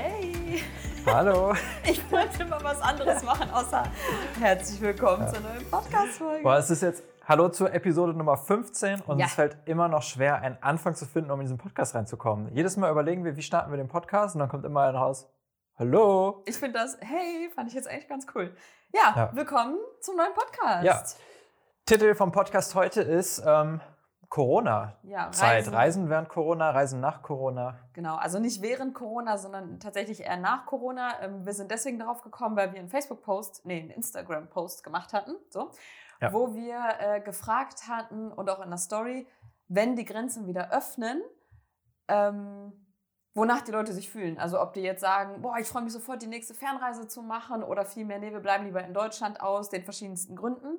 Hey! Hallo! Ich wollte mal was anderes machen, außer herzlich willkommen ja. zur neuen Podcast-Folge. Boah, es ist jetzt Hallo zur Episode Nummer 15 und ja. es fällt immer noch schwer, einen Anfang zu finden, um in diesen Podcast reinzukommen. Jedes Mal überlegen wir, wie starten wir den Podcast und dann kommt immer ein raus. Hallo! Ich finde das, hey, fand ich jetzt eigentlich ganz cool. Ja, ja. willkommen zum neuen Podcast. Ja. Titel vom Podcast heute ist ähm, Corona-Zeit. Ja, Reisen. Reisen während Corona, Reisen nach Corona. Genau, also nicht während Corona, sondern tatsächlich eher nach Corona. Ähm, wir sind deswegen darauf gekommen, weil wir einen Facebook-Post, nee, einen Instagram-Post gemacht hatten, so, ja. wo wir äh, gefragt hatten und auch in der Story, wenn die Grenzen wieder öffnen, ähm, wonach die Leute sich fühlen. Also ob die jetzt sagen, boah, ich freue mich sofort, die nächste Fernreise zu machen oder vielmehr, nee, wir bleiben lieber in Deutschland aus den verschiedensten Gründen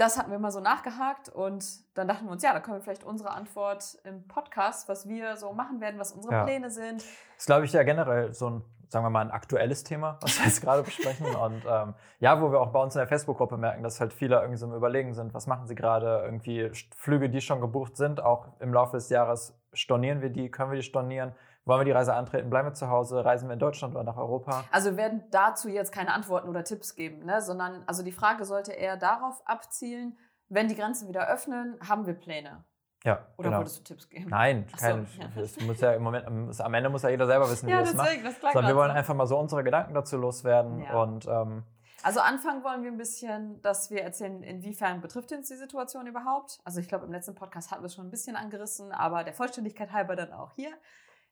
das hatten wir mal so nachgehakt und dann dachten wir uns, ja, da können wir vielleicht unsere Antwort im Podcast, was wir so machen werden, was unsere ja. Pläne sind. Das ist, glaube ich, ja generell so ein, sagen wir mal, ein aktuelles Thema, was wir jetzt gerade besprechen. Und ähm, ja, wo wir auch bei uns in der Facebook-Gruppe merken, dass halt viele irgendwie so im Überlegen sind, was machen sie gerade, irgendwie Flüge, die schon gebucht sind, auch im Laufe des Jahres stornieren wir die, können wir die stornieren wollen wir die Reise antreten? Bleiben wir zu Hause? Reisen wir in Deutschland oder nach Europa? Also wir werden dazu jetzt keine Antworten oder Tipps geben, ne? sondern also die Frage sollte eher darauf abzielen, wenn die Grenzen wieder öffnen, haben wir Pläne? Ja, Oder genau. würdest du Tipps geben? Nein, keine, so, ja. das muss ja im Moment, am Ende muss ja jeder selber wissen, wie ja, er es macht. Das Sondern wir wollen einfach mal so unsere Gedanken dazu loswerden. Ja. Und, ähm, also anfangen wollen wir ein bisschen, dass wir erzählen, inwiefern betrifft uns die Situation überhaupt. Also ich glaube, im letzten Podcast hatten wir es schon ein bisschen angerissen, aber der Vollständigkeit halber dann auch hier.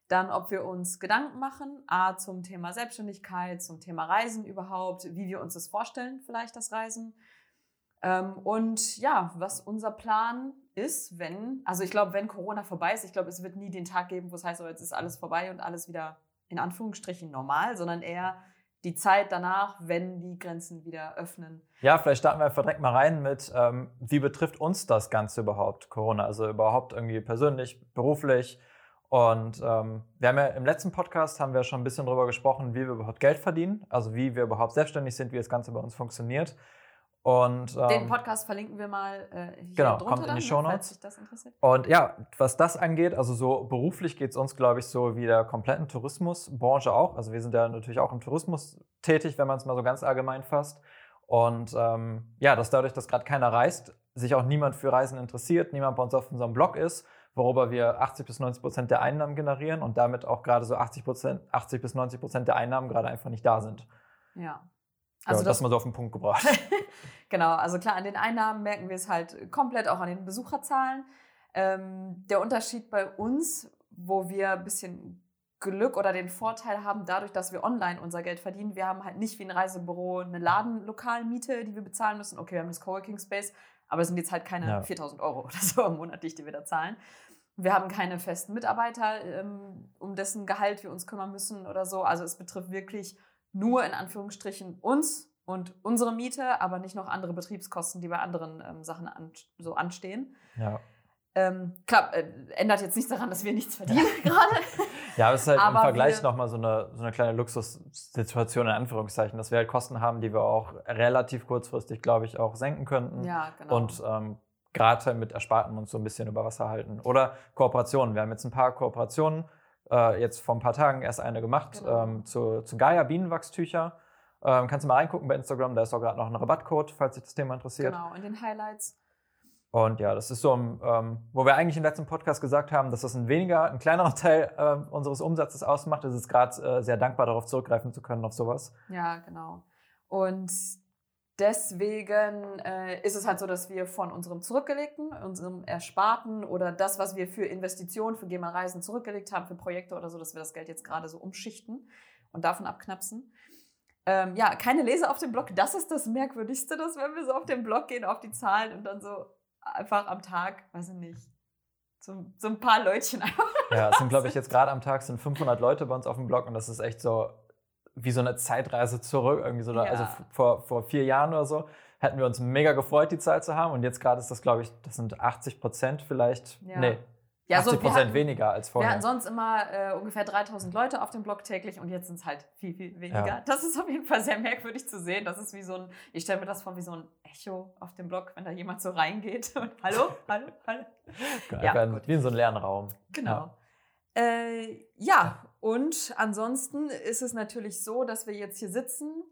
Dann, ob wir uns Gedanken machen, a, zum Thema Selbstständigkeit, zum Thema Reisen überhaupt, wie wir uns das vorstellen, vielleicht das Reisen. Ähm, und ja, was unser Plan ist, wenn, also ich glaube, wenn Corona vorbei ist, ich glaube, es wird nie den Tag geben, wo es heißt, oh, jetzt ist alles vorbei und alles wieder in Anführungsstrichen normal, sondern eher die Zeit danach, wenn die Grenzen wieder öffnen. Ja, vielleicht starten wir einfach direkt mal rein mit, ähm, wie betrifft uns das Ganze überhaupt, Corona? Also überhaupt irgendwie persönlich, beruflich, und ähm, wir haben ja im letzten Podcast haben wir schon ein bisschen darüber gesprochen, wie wir überhaupt Geld verdienen, also wie wir überhaupt selbstständig sind, wie das Ganze bei uns funktioniert. Und, ähm, Den Podcast verlinken wir mal äh, hier genau, drunter kommt in die Show Notes. das interessiert. Und ja, was das angeht, also so beruflich geht es uns, glaube ich, so wie der kompletten Tourismusbranche auch. Also wir sind ja natürlich auch im Tourismus tätig, wenn man es mal so ganz allgemein fasst. Und ähm, ja, dass dadurch, dass gerade keiner reist, sich auch niemand für Reisen interessiert, niemand bei uns auf unserem Blog ist worüber wir 80 bis 90 Prozent der Einnahmen generieren und damit auch gerade so 80, Prozent, 80 bis 90 Prozent der Einnahmen gerade einfach nicht da sind. Ja. Also ja, das, das mal so auf den Punkt gebracht. genau, also klar, an den Einnahmen merken wir es halt komplett, auch an den Besucherzahlen. Ähm, der Unterschied bei uns, wo wir ein bisschen Glück oder den Vorteil haben, dadurch, dass wir online unser Geld verdienen. Wir haben halt nicht wie ein Reisebüro eine Ladenlokalmiete, die wir bezahlen müssen. Okay, wir haben das Coworking Space, aber es sind jetzt halt keine ja. 4000 Euro oder so im Monat, die wir da zahlen. Wir haben keine festen Mitarbeiter, ähm, um dessen Gehalt wir uns kümmern müssen oder so. Also es betrifft wirklich nur in Anführungsstrichen uns und unsere Miete, aber nicht noch andere Betriebskosten, die bei anderen ähm, Sachen an, so anstehen. Ja. Ähm, klar, äh, ändert jetzt nichts daran, dass wir nichts verdienen gerade. Ja, aber es ist halt aber im Vergleich nochmal so eine, so eine kleine Luxussituation in Anführungszeichen, dass wir halt Kosten haben, die wir auch relativ kurzfristig, glaube ich, auch senken könnten. Ja, genau. Und ähm, gerade mit Ersparten uns so ein bisschen über Wasser halten. Oder Kooperationen. Wir haben jetzt ein paar Kooperationen, äh, jetzt vor ein paar Tagen erst eine gemacht, genau. ähm, zu, zu Gaia Bienenwachstücher. Ähm, kannst du mal reingucken bei Instagram, da ist auch gerade noch ein Rabattcode, falls sich das Thema interessiert. Genau, in den Highlights. Und ja, das ist so, ähm, wo wir eigentlich im letzten Podcast gesagt haben, dass das ein weniger, ein kleinerer Teil äh, unseres Umsatzes ausmacht. ist Es gerade äh, sehr dankbar, darauf zurückgreifen zu können, auf sowas. Ja, genau. Und deswegen äh, ist es halt so, dass wir von unserem Zurückgelegten, unserem Ersparten oder das, was wir für Investitionen, für GEMA Reisen zurückgelegt haben, für Projekte oder so, dass wir das Geld jetzt gerade so umschichten und davon abknapsen. Ähm, ja, keine Leser auf dem Blog. Das ist das Merkwürdigste, dass wenn wir so auf den Blog gehen, auf die Zahlen und dann so einfach am Tag, weiß ich nicht, so, so ein paar Leutchen einfach. Ja, es sind, glaube ich, jetzt gerade am Tag sind 500 Leute bei uns auf dem Blog und das ist echt so wie so eine Zeitreise zurück. Irgendwie so, ja. Also vor, vor vier Jahren oder so hätten wir uns mega gefreut, die Zahl zu haben und jetzt gerade ist das, glaube ich, das sind 80 Prozent vielleicht. Ja. Nee, ja, 80 Prozent so, weniger als vorher. Wir hatten sonst immer äh, ungefähr 3000 Leute auf dem Blog täglich und jetzt sind es halt viel, viel weniger. Ja. Das ist auf jeden Fall sehr merkwürdig zu sehen. Das ist wie so ein, ich stelle mir das vor wie so ein Echo auf dem Blog, wenn da jemand so reingeht und hallo, hallo, hallo. Ja, wie in so einem leeren Raum. Genau. Ja. Äh, ja, und ansonsten ist es natürlich so, dass wir jetzt hier sitzen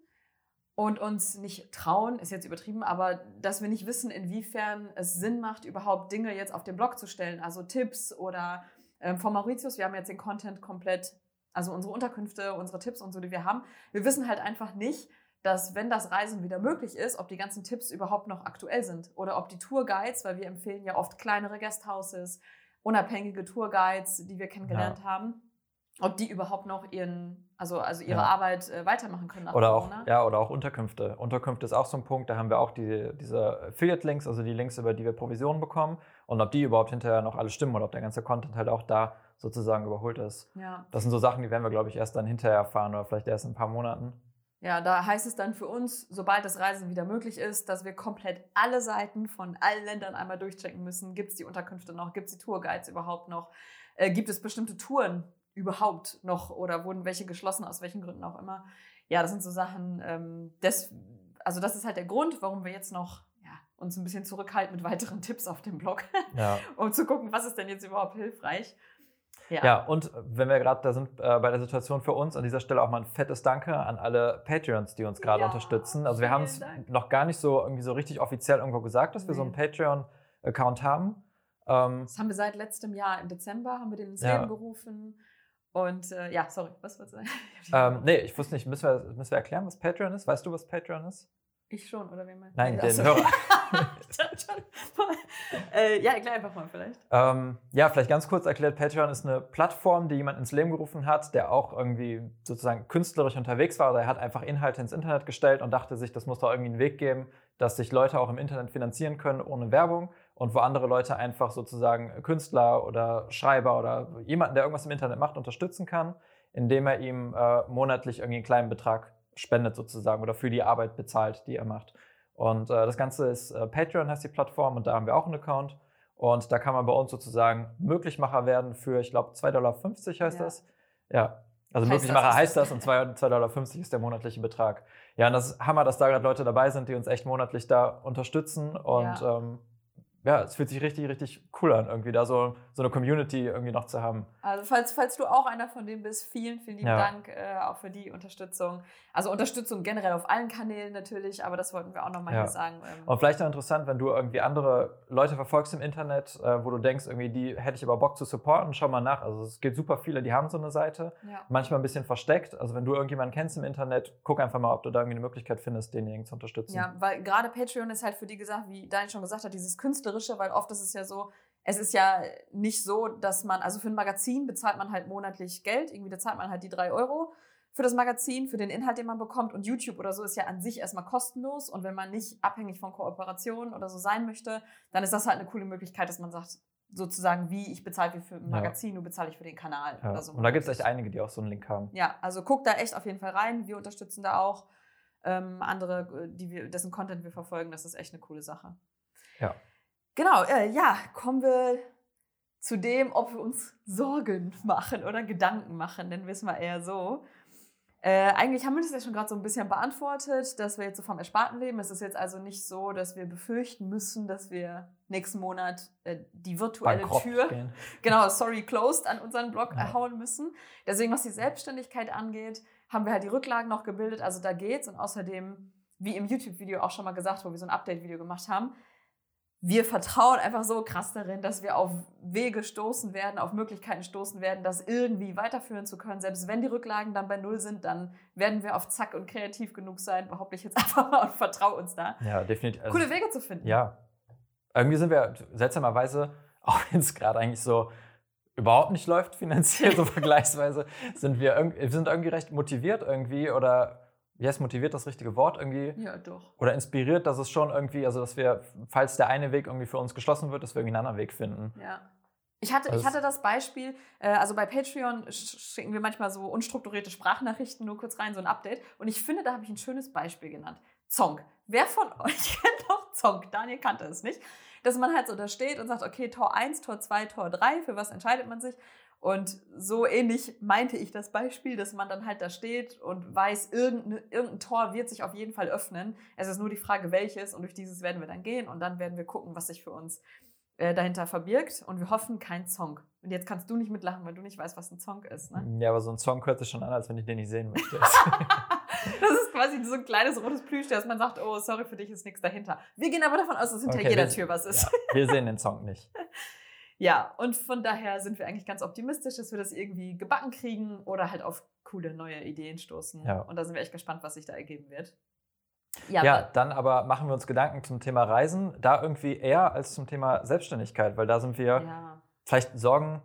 und uns nicht trauen, ist jetzt übertrieben, aber dass wir nicht wissen, inwiefern es Sinn macht, überhaupt Dinge jetzt auf den Blog zu stellen, also Tipps oder ähm, von Mauritius. Wir haben jetzt den Content komplett, also unsere Unterkünfte, unsere Tipps und so, die wir haben. Wir wissen halt einfach nicht, dass wenn das Reisen wieder möglich ist, ob die ganzen Tipps überhaupt noch aktuell sind oder ob die Tourguides, weil wir empfehlen ja oft kleinere Guesthouses, unabhängige Tourguides, die wir kennengelernt ja. haben, ob die überhaupt noch ihren, also, also ihre ja. Arbeit äh, weitermachen können nach oder Corona. Auch, ja, oder auch Unterkünfte. Unterkünfte ist auch so ein Punkt, da haben wir auch die, diese Affiliate-Links, also die Links, über die wir Provisionen bekommen und ob die überhaupt hinterher noch alle stimmen oder ob der ganze Content halt auch da sozusagen überholt ist. Ja. Das sind so Sachen, die werden wir, glaube ich, erst dann hinterher erfahren oder vielleicht erst in ein paar Monaten. Ja, da heißt es dann für uns, sobald das Reisen wieder möglich ist, dass wir komplett alle Seiten von allen Ländern einmal durchchecken müssen. Gibt es die Unterkünfte noch? Gibt es die Tourguides überhaupt noch? Äh, gibt es bestimmte Touren, überhaupt noch oder wurden welche geschlossen, aus welchen Gründen auch immer. Ja, das sind so Sachen, ähm, das, also das ist halt der Grund, warum wir jetzt noch ja, uns ein bisschen zurückhalten mit weiteren Tipps auf dem Blog, ja. um zu gucken, was ist denn jetzt überhaupt hilfreich. Ja. ja, und wenn wir gerade da sind äh, bei der Situation für uns, an dieser Stelle auch mal ein fettes Danke an alle Patreons, die uns gerade ja, unterstützen. Also wir haben es noch gar nicht so irgendwie so richtig offiziell irgendwo gesagt, dass nee. wir so einen Patreon-Account haben. Ähm, das haben wir seit letztem Jahr im Dezember, haben wir den ins ja. Leben gerufen. Und äh, ja, sorry, was wolltest du sagen? ähm, nee, ich wusste nicht, müssen wir, müssen wir erklären, was Patreon ist? Weißt du, was Patreon ist? Ich schon, oder wen meinst du? Nein, den Hörer. äh, ja, erklär einfach mal vielleicht. Ähm, ja, vielleicht ganz kurz erklärt, Patreon ist eine Plattform, die jemand ins Leben gerufen hat, der auch irgendwie sozusagen künstlerisch unterwegs war oder er hat einfach Inhalte ins Internet gestellt und dachte sich, das muss doch irgendwie einen Weg geben, dass sich Leute auch im Internet finanzieren können ohne Werbung und wo andere Leute einfach sozusagen Künstler oder Schreiber oder jemanden, der irgendwas im Internet macht, unterstützen kann, indem er ihm äh, monatlich irgendwie einen kleinen Betrag spendet sozusagen oder für die Arbeit bezahlt, die er macht. Und äh, das Ganze ist äh, Patreon heißt die Plattform und da haben wir auch einen Account. Und da kann man bei uns sozusagen Möglichmacher werden für, ich glaube, 2,50 Dollar heißt ja. das. Ja, also heißt Möglichmacher das heißt das und 2,50 Dollar ist der monatliche Betrag. Ja, und das ist Hammer, dass da gerade Leute dabei sind, die uns echt monatlich da unterstützen. Und ja. ähm, ja, es fühlt sich richtig, richtig cool an, irgendwie da so, so eine Community irgendwie noch zu haben. Also falls, falls du auch einer von denen bist, vielen, vielen lieben ja. Dank äh, auch für die Unterstützung. Also Unterstützung generell auf allen Kanälen natürlich, aber das wollten wir auch nochmal ja. hier sagen. Ähm. Und vielleicht auch interessant, wenn du irgendwie andere Leute verfolgst im Internet, äh, wo du denkst, irgendwie die hätte ich aber Bock zu supporten, schau mal nach. Also es gibt super viele, die haben so eine Seite, ja. manchmal ein bisschen versteckt. Also wenn du irgendjemanden kennst im Internet, guck einfach mal, ob du da irgendwie eine Möglichkeit findest, denjenigen zu unterstützen. Ja, weil gerade Patreon ist halt für die gesagt, wie Daniel schon gesagt hat, dieses Künstlerische künstlerische, weil oft ist es ja so, es ist ja nicht so, dass man, also für ein Magazin bezahlt man halt monatlich Geld, irgendwie da zahlt man halt die drei Euro für das Magazin, für den Inhalt, den man bekommt. Und YouTube oder so ist ja an sich erstmal kostenlos. Und wenn man nicht abhängig von Kooperationen oder so sein möchte, dann ist das halt eine coole Möglichkeit, dass man sagt, sozusagen, wie ich bezahle wie für ein Magazin, ja. du bezahle ich für den Kanal ja. oder so. Und da gibt es echt einige, die auch so einen Link haben. Ja, also guck da echt auf jeden Fall rein. Wir unterstützen da auch ähm, andere, die wir, dessen Content wir verfolgen. Das ist echt eine coole Sache. Ja. Genau, äh, ja, kommen wir zu dem, ob wir uns Sorgen machen oder Gedanken machen, denn wissen wir eher so. Äh, eigentlich haben wir das ja schon gerade so ein bisschen beantwortet, dass wir jetzt so vom Ersparten leben. Es ist jetzt also nicht so, dass wir befürchten müssen, dass wir nächsten Monat äh, die virtuelle Bankrott Tür, gehen. genau, sorry, closed an unseren Blog ja. erhauen müssen. Deswegen, was die Selbstständigkeit angeht, haben wir halt die Rücklagen noch gebildet, also da geht's. Und außerdem, wie im YouTube-Video auch schon mal gesagt, wo wir so ein Update-Video gemacht haben, wir vertrauen einfach so krass darin, dass wir auf Wege stoßen werden, auf Möglichkeiten stoßen werden, das irgendwie weiterführen zu können. Selbst wenn die Rücklagen dann bei Null sind, dann werden wir auf Zack und kreativ genug sein, behaupte ich jetzt einfach mal und vertraue uns da. Ja, definitiv. Also, Coole Wege zu finden. Ja. Irgendwie sind wir seltsamerweise, auch wenn es gerade eigentlich so überhaupt nicht läuft finanziell, so vergleichsweise, sind wir, wir sind irgendwie recht motiviert irgendwie oder wie heißt motiviert das richtige Wort irgendwie? Ja, doch. Oder inspiriert, dass es schon irgendwie, also dass wir, falls der eine Weg irgendwie für uns geschlossen wird, dass wir irgendwie einen anderen Weg finden. Ja. Ich hatte, also ich hatte das Beispiel, äh, also bei Patreon schicken wir manchmal so unstrukturierte Sprachnachrichten nur kurz rein, so ein Update. Und ich finde, da habe ich ein schönes Beispiel genannt. Zonk. Wer von euch kennt doch Zonk? Daniel kannte es nicht. Dass man halt so da steht und sagt, okay, Tor 1, Tor 2, Tor 3, für was entscheidet man sich? Und so ähnlich meinte ich das Beispiel, dass man dann halt da steht und weiß, irgendein, irgendein Tor wird sich auf jeden Fall öffnen. Es ist nur die Frage, welches und durch dieses werden wir dann gehen und dann werden wir gucken, was sich für uns äh, dahinter verbirgt und wir hoffen, kein Song. Und jetzt kannst du nicht mitlachen, weil du nicht weißt, was ein Song ist. Ne? Ja, aber so ein Song hört sich schon an, als wenn ich den nicht sehen möchte. das ist quasi so ein kleines rotes Plüsch, dass man sagt, oh, sorry, für dich ist nichts dahinter. Wir gehen aber davon aus, dass hinter okay, jeder Tür was ist. Ja, wir sehen den Song nicht. Ja, und von daher sind wir eigentlich ganz optimistisch, dass wir das irgendwie gebacken kriegen oder halt auf coole neue Ideen stoßen. Ja. Und da sind wir echt gespannt, was sich da ergeben wird. Ja, ja dann aber machen wir uns Gedanken zum Thema Reisen, da irgendwie eher als zum Thema Selbstständigkeit, weil da sind wir ja. vielleicht Sorgen,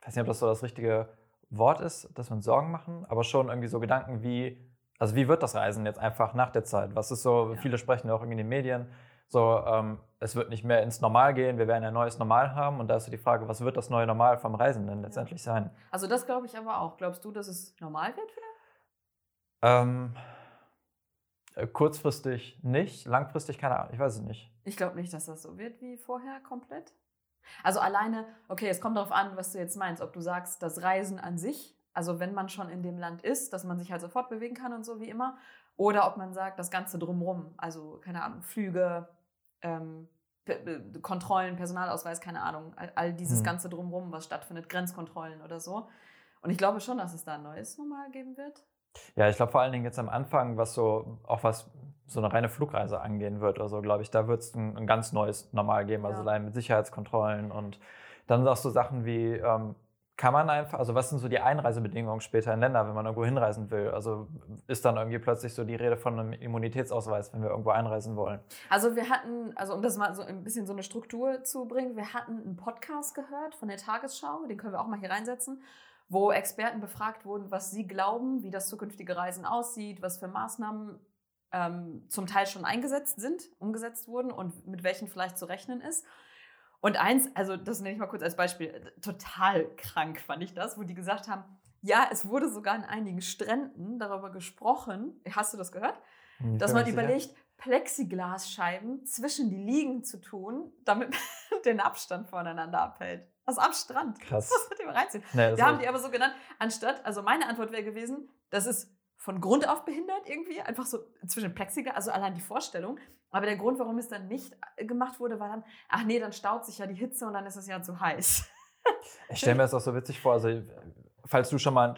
ich weiß nicht, ob das so das richtige Wort ist, dass wir uns Sorgen machen, aber schon irgendwie so Gedanken wie, also wie wird das Reisen jetzt einfach nach der Zeit? Was ist so, viele sprechen ja auch irgendwie in den Medien, so, ähm, es wird nicht mehr ins Normal gehen, wir werden ein neues Normal haben und da ist die Frage, was wird das neue Normal vom Reisen denn letztendlich sein? Also das glaube ich aber auch. Glaubst du, dass es normal wird? Ähm, äh, kurzfristig nicht, langfristig keine Ahnung, ich weiß es nicht. Ich glaube nicht, dass das so wird wie vorher komplett. Also alleine, okay, es kommt darauf an, was du jetzt meinst, ob du sagst, das Reisen an sich, also wenn man schon in dem Land ist, dass man sich halt sofort bewegen kann und so wie immer, oder ob man sagt, das Ganze drumrum, also keine Ahnung, Flüge, ähm, Kontrollen, Personalausweis, keine Ahnung, all, dieses hm. Ganze drumrum, was stattfindet, Grenzkontrollen oder so. Und ich glaube schon, dass es da ein neues Normal geben wird. Ja, ich glaube vor allen Dingen jetzt am Anfang, was so, auch was so eine reine Flugreise angehen wird, also glaube ich, da wird es ein, ein, ganz neues Normal geben, also ja. allein mit Sicherheitskontrollen und dann auch so Sachen wie, ähm, kann man einfach, also was sind so die Einreisebedingungen später in Länder, wenn man irgendwo hinreisen will? Also ist dann irgendwie plötzlich so die Rede von einem Immunitätsausweis, wenn wir irgendwo einreisen wollen? Also wir hatten, also um das mal so ein bisschen so eine Struktur zu bringen, wir hatten einen Podcast gehört von der Tagesschau, den können wir auch mal hier reinsetzen wo Experten befragt wurden, was sie glauben, wie das zukünftige Reisen aussieht, was für Maßnahmen ähm, zum Teil schon eingesetzt sind, umgesetzt wurden und mit welchen vielleicht zu rechnen ist. Und eins, also das nenne ich mal kurz als Beispiel, total krank fand ich das, wo die gesagt haben, ja, es wurde sogar in einigen Stränden darüber gesprochen, hast du das gehört? Hm, dass man überlegt, Plexiglasscheiben zwischen die Liegen zu tun, damit man den Abstand voneinander abhält. Also am Strand. Krass. Das wird immer reinziehen. Nee, Wir haben die aber so genannt, anstatt, also meine Antwort wäre gewesen, das ist von Grund auf behindert irgendwie, einfach so zwischen Plexiglas, also allein die Vorstellung. Aber der Grund, warum es dann nicht äh, gemacht wurde, war dann, ach nee, dann staut sich ja die Hitze und dann ist es ja zu heiß. Ich stelle mir das auch so witzig vor, also falls du schon mal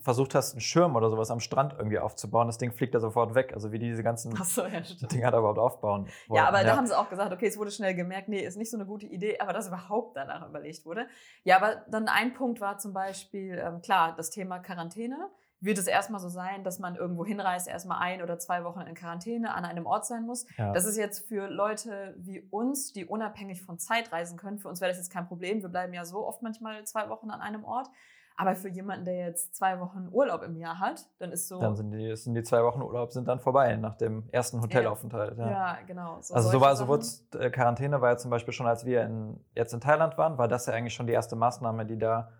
versucht hast, einen Schirm oder sowas am Strand irgendwie aufzubauen, das Ding fliegt da sofort weg. Also wie die diese ganzen so, ja, Dinger da überhaupt aufbauen. Wollen. Ja, aber ja. da haben sie auch gesagt, okay, es wurde schnell gemerkt, nee, ist nicht so eine gute Idee, aber dass überhaupt danach überlegt wurde. Ja, aber dann ein Punkt war zum Beispiel, ähm, klar, das Thema Quarantäne. Wird es erstmal so sein, dass man irgendwo hinreist, erstmal ein oder zwei Wochen in Quarantäne an einem Ort sein muss? Ja. Das ist jetzt für Leute wie uns, die unabhängig von Zeit reisen können. Für uns wäre das jetzt kein Problem. Wir bleiben ja so oft manchmal zwei Wochen an einem Ort. Aber für jemanden, der jetzt zwei Wochen Urlaub im Jahr hat, dann ist so. Dann sind die, sind die zwei Wochen Urlaub sind dann vorbei nach dem ersten Hotelaufenthalt. Ja, ja genau. So also so war so äh, Quarantäne war ja zum Beispiel schon, als wir in, jetzt in Thailand waren, war das ja eigentlich schon die erste Maßnahme, die da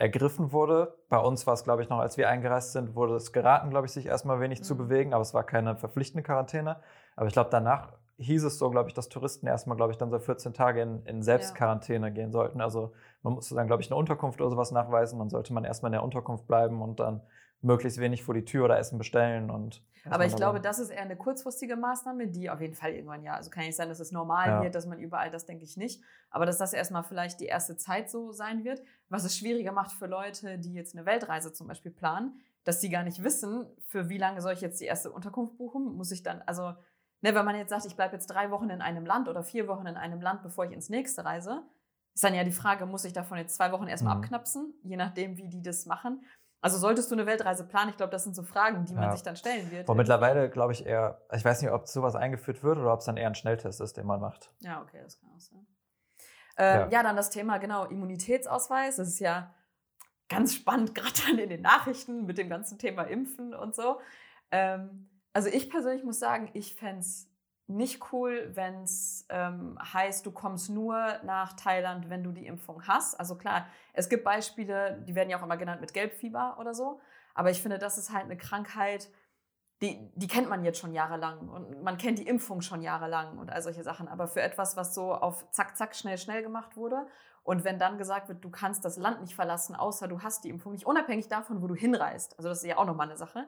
ergriffen wurde. Bei uns war es, glaube ich, noch, als wir eingereist sind, wurde es geraten, glaube ich, sich erstmal wenig mhm. zu bewegen, aber es war keine verpflichtende Quarantäne. Aber ich glaube, danach hieß es so, glaube ich, dass Touristen erstmal, glaube ich, dann so 14 Tage in, in Selbstquarantäne ja. gehen sollten. Also man musste dann, glaube ich, eine Unterkunft oder sowas nachweisen. Dann sollte man erstmal in der Unterkunft bleiben und dann möglichst wenig vor die Tür oder Essen bestellen. Und Aber ich glaube, das ist eher eine kurzfristige Maßnahme, die auf jeden Fall irgendwann ja, also kann nicht sein, dass es normal ja. wird, dass man überall, das denke ich nicht. Aber dass das erstmal vielleicht die erste Zeit so sein wird, was es schwieriger macht für Leute, die jetzt eine Weltreise zum Beispiel planen, dass die gar nicht wissen, für wie lange soll ich jetzt die erste Unterkunft buchen, muss ich dann, also Ne, wenn man jetzt sagt, ich bleibe jetzt drei Wochen in einem Land oder vier Wochen in einem Land, bevor ich ins nächste reise, ist dann ja die Frage, muss ich davon jetzt zwei Wochen erstmal mhm. abknapsen, je nachdem, wie die das machen. Also solltest du eine Weltreise planen? Ich glaube, das sind so Fragen, die man ja. sich dann stellen wird. Aber mittlerweile glaube ich eher, ich weiß nicht, ob sowas eingeführt wird oder ob es dann eher ein Schnelltest ist, den man macht. Ja, okay, das kann auch sein. Ähm, ja. ja. dann das Thema, genau, Immunitätsausweis. Das ist ja ganz spannend, gerade dann in den Nachrichten mit dem ganzen Thema Impfen und so. Ähm, also ich persönlich muss sagen, ich fände es nicht cool, wenn es ähm, heißt, du kommst nur nach Thailand, wenn du die Impfung hast. Also klar, es gibt Beispiele, die werden ja auch immer genannt mit Gelbfieber oder so. Aber ich finde, das ist halt eine Krankheit, die, die kennt man jetzt schon jahrelang und man kennt die Impfung schon jahrelang und all solche Sachen. Aber für etwas, was so auf zack, zack, schnell, schnell gemacht wurde und wenn dann gesagt wird, du kannst das Land nicht verlassen, außer du hast die Impfung, nicht unabhängig davon, wo du hinreist. Also das ist ja auch nochmal eine Sache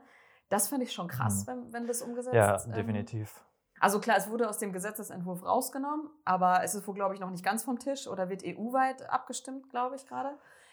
das finde ich schon krass, mhm. wenn, wenn das umgesetzt Ja, ähm, definitiv. Also klar, es wurde aus dem Gesetzesentwurf rausgenommen, aber es ist wohl, glaube ich, noch nicht ganz vom Tisch oder wird EU-weit abgestimmt, glaube ich gerade.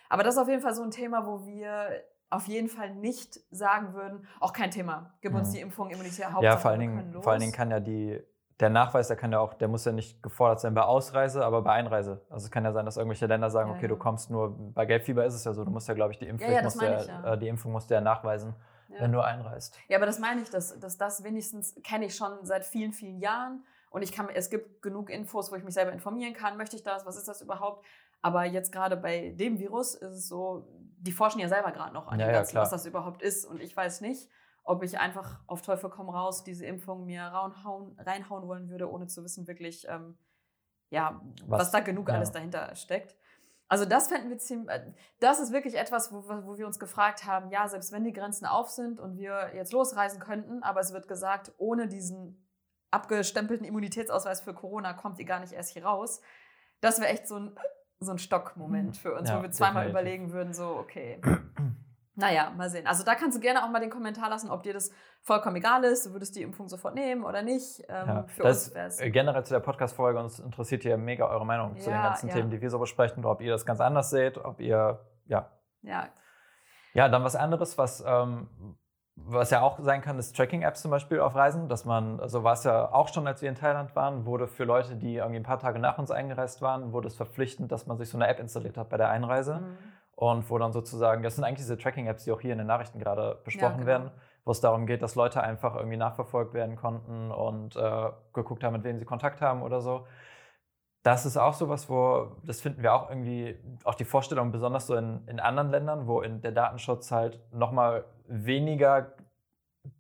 Aber das ist auf jeden Fall so ein Thema, wo wir auf jeden Fall nicht sagen würden, auch kein Thema, gib uns mhm. die Impfung immunitär Hauptsache, Ja, vor allen, Dingen, vor allen Dingen kann ja die, der Nachweis, der kann ja auch, der muss ja nicht gefordert sein bei Ausreise, aber bei Einreise. Also es kann ja sein, dass irgendwelche Länder sagen, ja, okay, ja. du kommst nur, bei Gelbfieber ist es ja so, du musst ja, glaube ich, die, Impfpflicht ja, musst ja, äh, die Impfung musst du ja nachweisen, wenn du einreist. Ja, aber das meine ich, dass, dass das wenigstens kenne ich schon seit vielen, vielen Jahren. Und ich kann, es gibt genug Infos, wo ich mich selber informieren kann. Möchte ich das? Was ist das überhaupt? Aber jetzt gerade bei dem Virus ist es so, die forschen ja selber gerade noch an ja, dem Ganzen, ja, was das überhaupt ist. Und ich weiß nicht, ob ich einfach auf Teufel komm raus diese Impfung mir reinhauen, reinhauen wollen würde, ohne zu wissen wirklich, ähm, ja, was, was, da genug ja. alles dahinter steckt. Also das fänden wir ziemlich, äh, das ist wirklich etwas, wo, wo wir uns gefragt haben, ja, selbst wenn die Grenzen auf sind und wir jetzt losreisen könnten, aber es wird gesagt, ohne diesen abgestempelten Immunitätsausweis für Corona kommt ihr gar nicht erst hier raus. Das wäre echt so ein so ein Stockmoment mhm. für uns, ja, wo wir zweimal definitiv. überlegen würden, so, okay. naja, mal sehen. Also da kannst du gerne auch mal den Kommentar lassen, ob dir das vollkommen egal ist. Du würdest die Impfung sofort nehmen oder nicht. Ähm, ja, für das uns äh, Generell zu der Podcast-Folge, uns interessiert hier mega eure Meinung ja, zu den ganzen Themen, die wir so besprechen, oder ob ihr das ganz anders seht, ob ihr, ja. Ja. Ja, dann was anderes, was ähm, was ja auch sein kann, ist Tracking-Apps zum Beispiel auf Reisen, dass man, so also war es ja auch schon, als wir in Thailand waren, wurde für Leute, die irgendwie ein paar Tage nach uns eingereist waren, wurde es verpflichtend, dass man sich so eine App installiert hat bei der Einreise. Mhm. Und wo dann sozusagen, das sind eigentlich diese Tracking-Apps, die auch hier in den Nachrichten gerade besprochen ja, genau. werden, wo es darum geht, dass Leute einfach irgendwie nachverfolgt werden konnten und äh, geguckt haben, mit wem sie Kontakt haben oder so. Das ist auch sowas, wo, das finden wir auch irgendwie, auch die Vorstellung, besonders so in, in anderen Ländern, wo in der Datenschutz halt nochmal weniger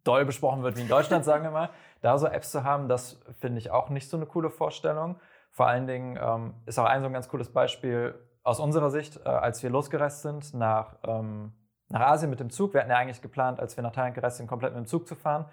doll besprochen wird wie in Deutschland, sagen wir mal, da so Apps zu haben, das finde ich auch nicht so eine coole Vorstellung. Vor allen Dingen ähm, ist auch ein so ein ganz cooles Beispiel aus unserer Sicht, äh, als wir losgereist sind nach, ähm, nach Asien mit dem Zug. Wir hatten ja eigentlich geplant, als wir nach Thailand gereist sind, komplett mit dem Zug zu fahren.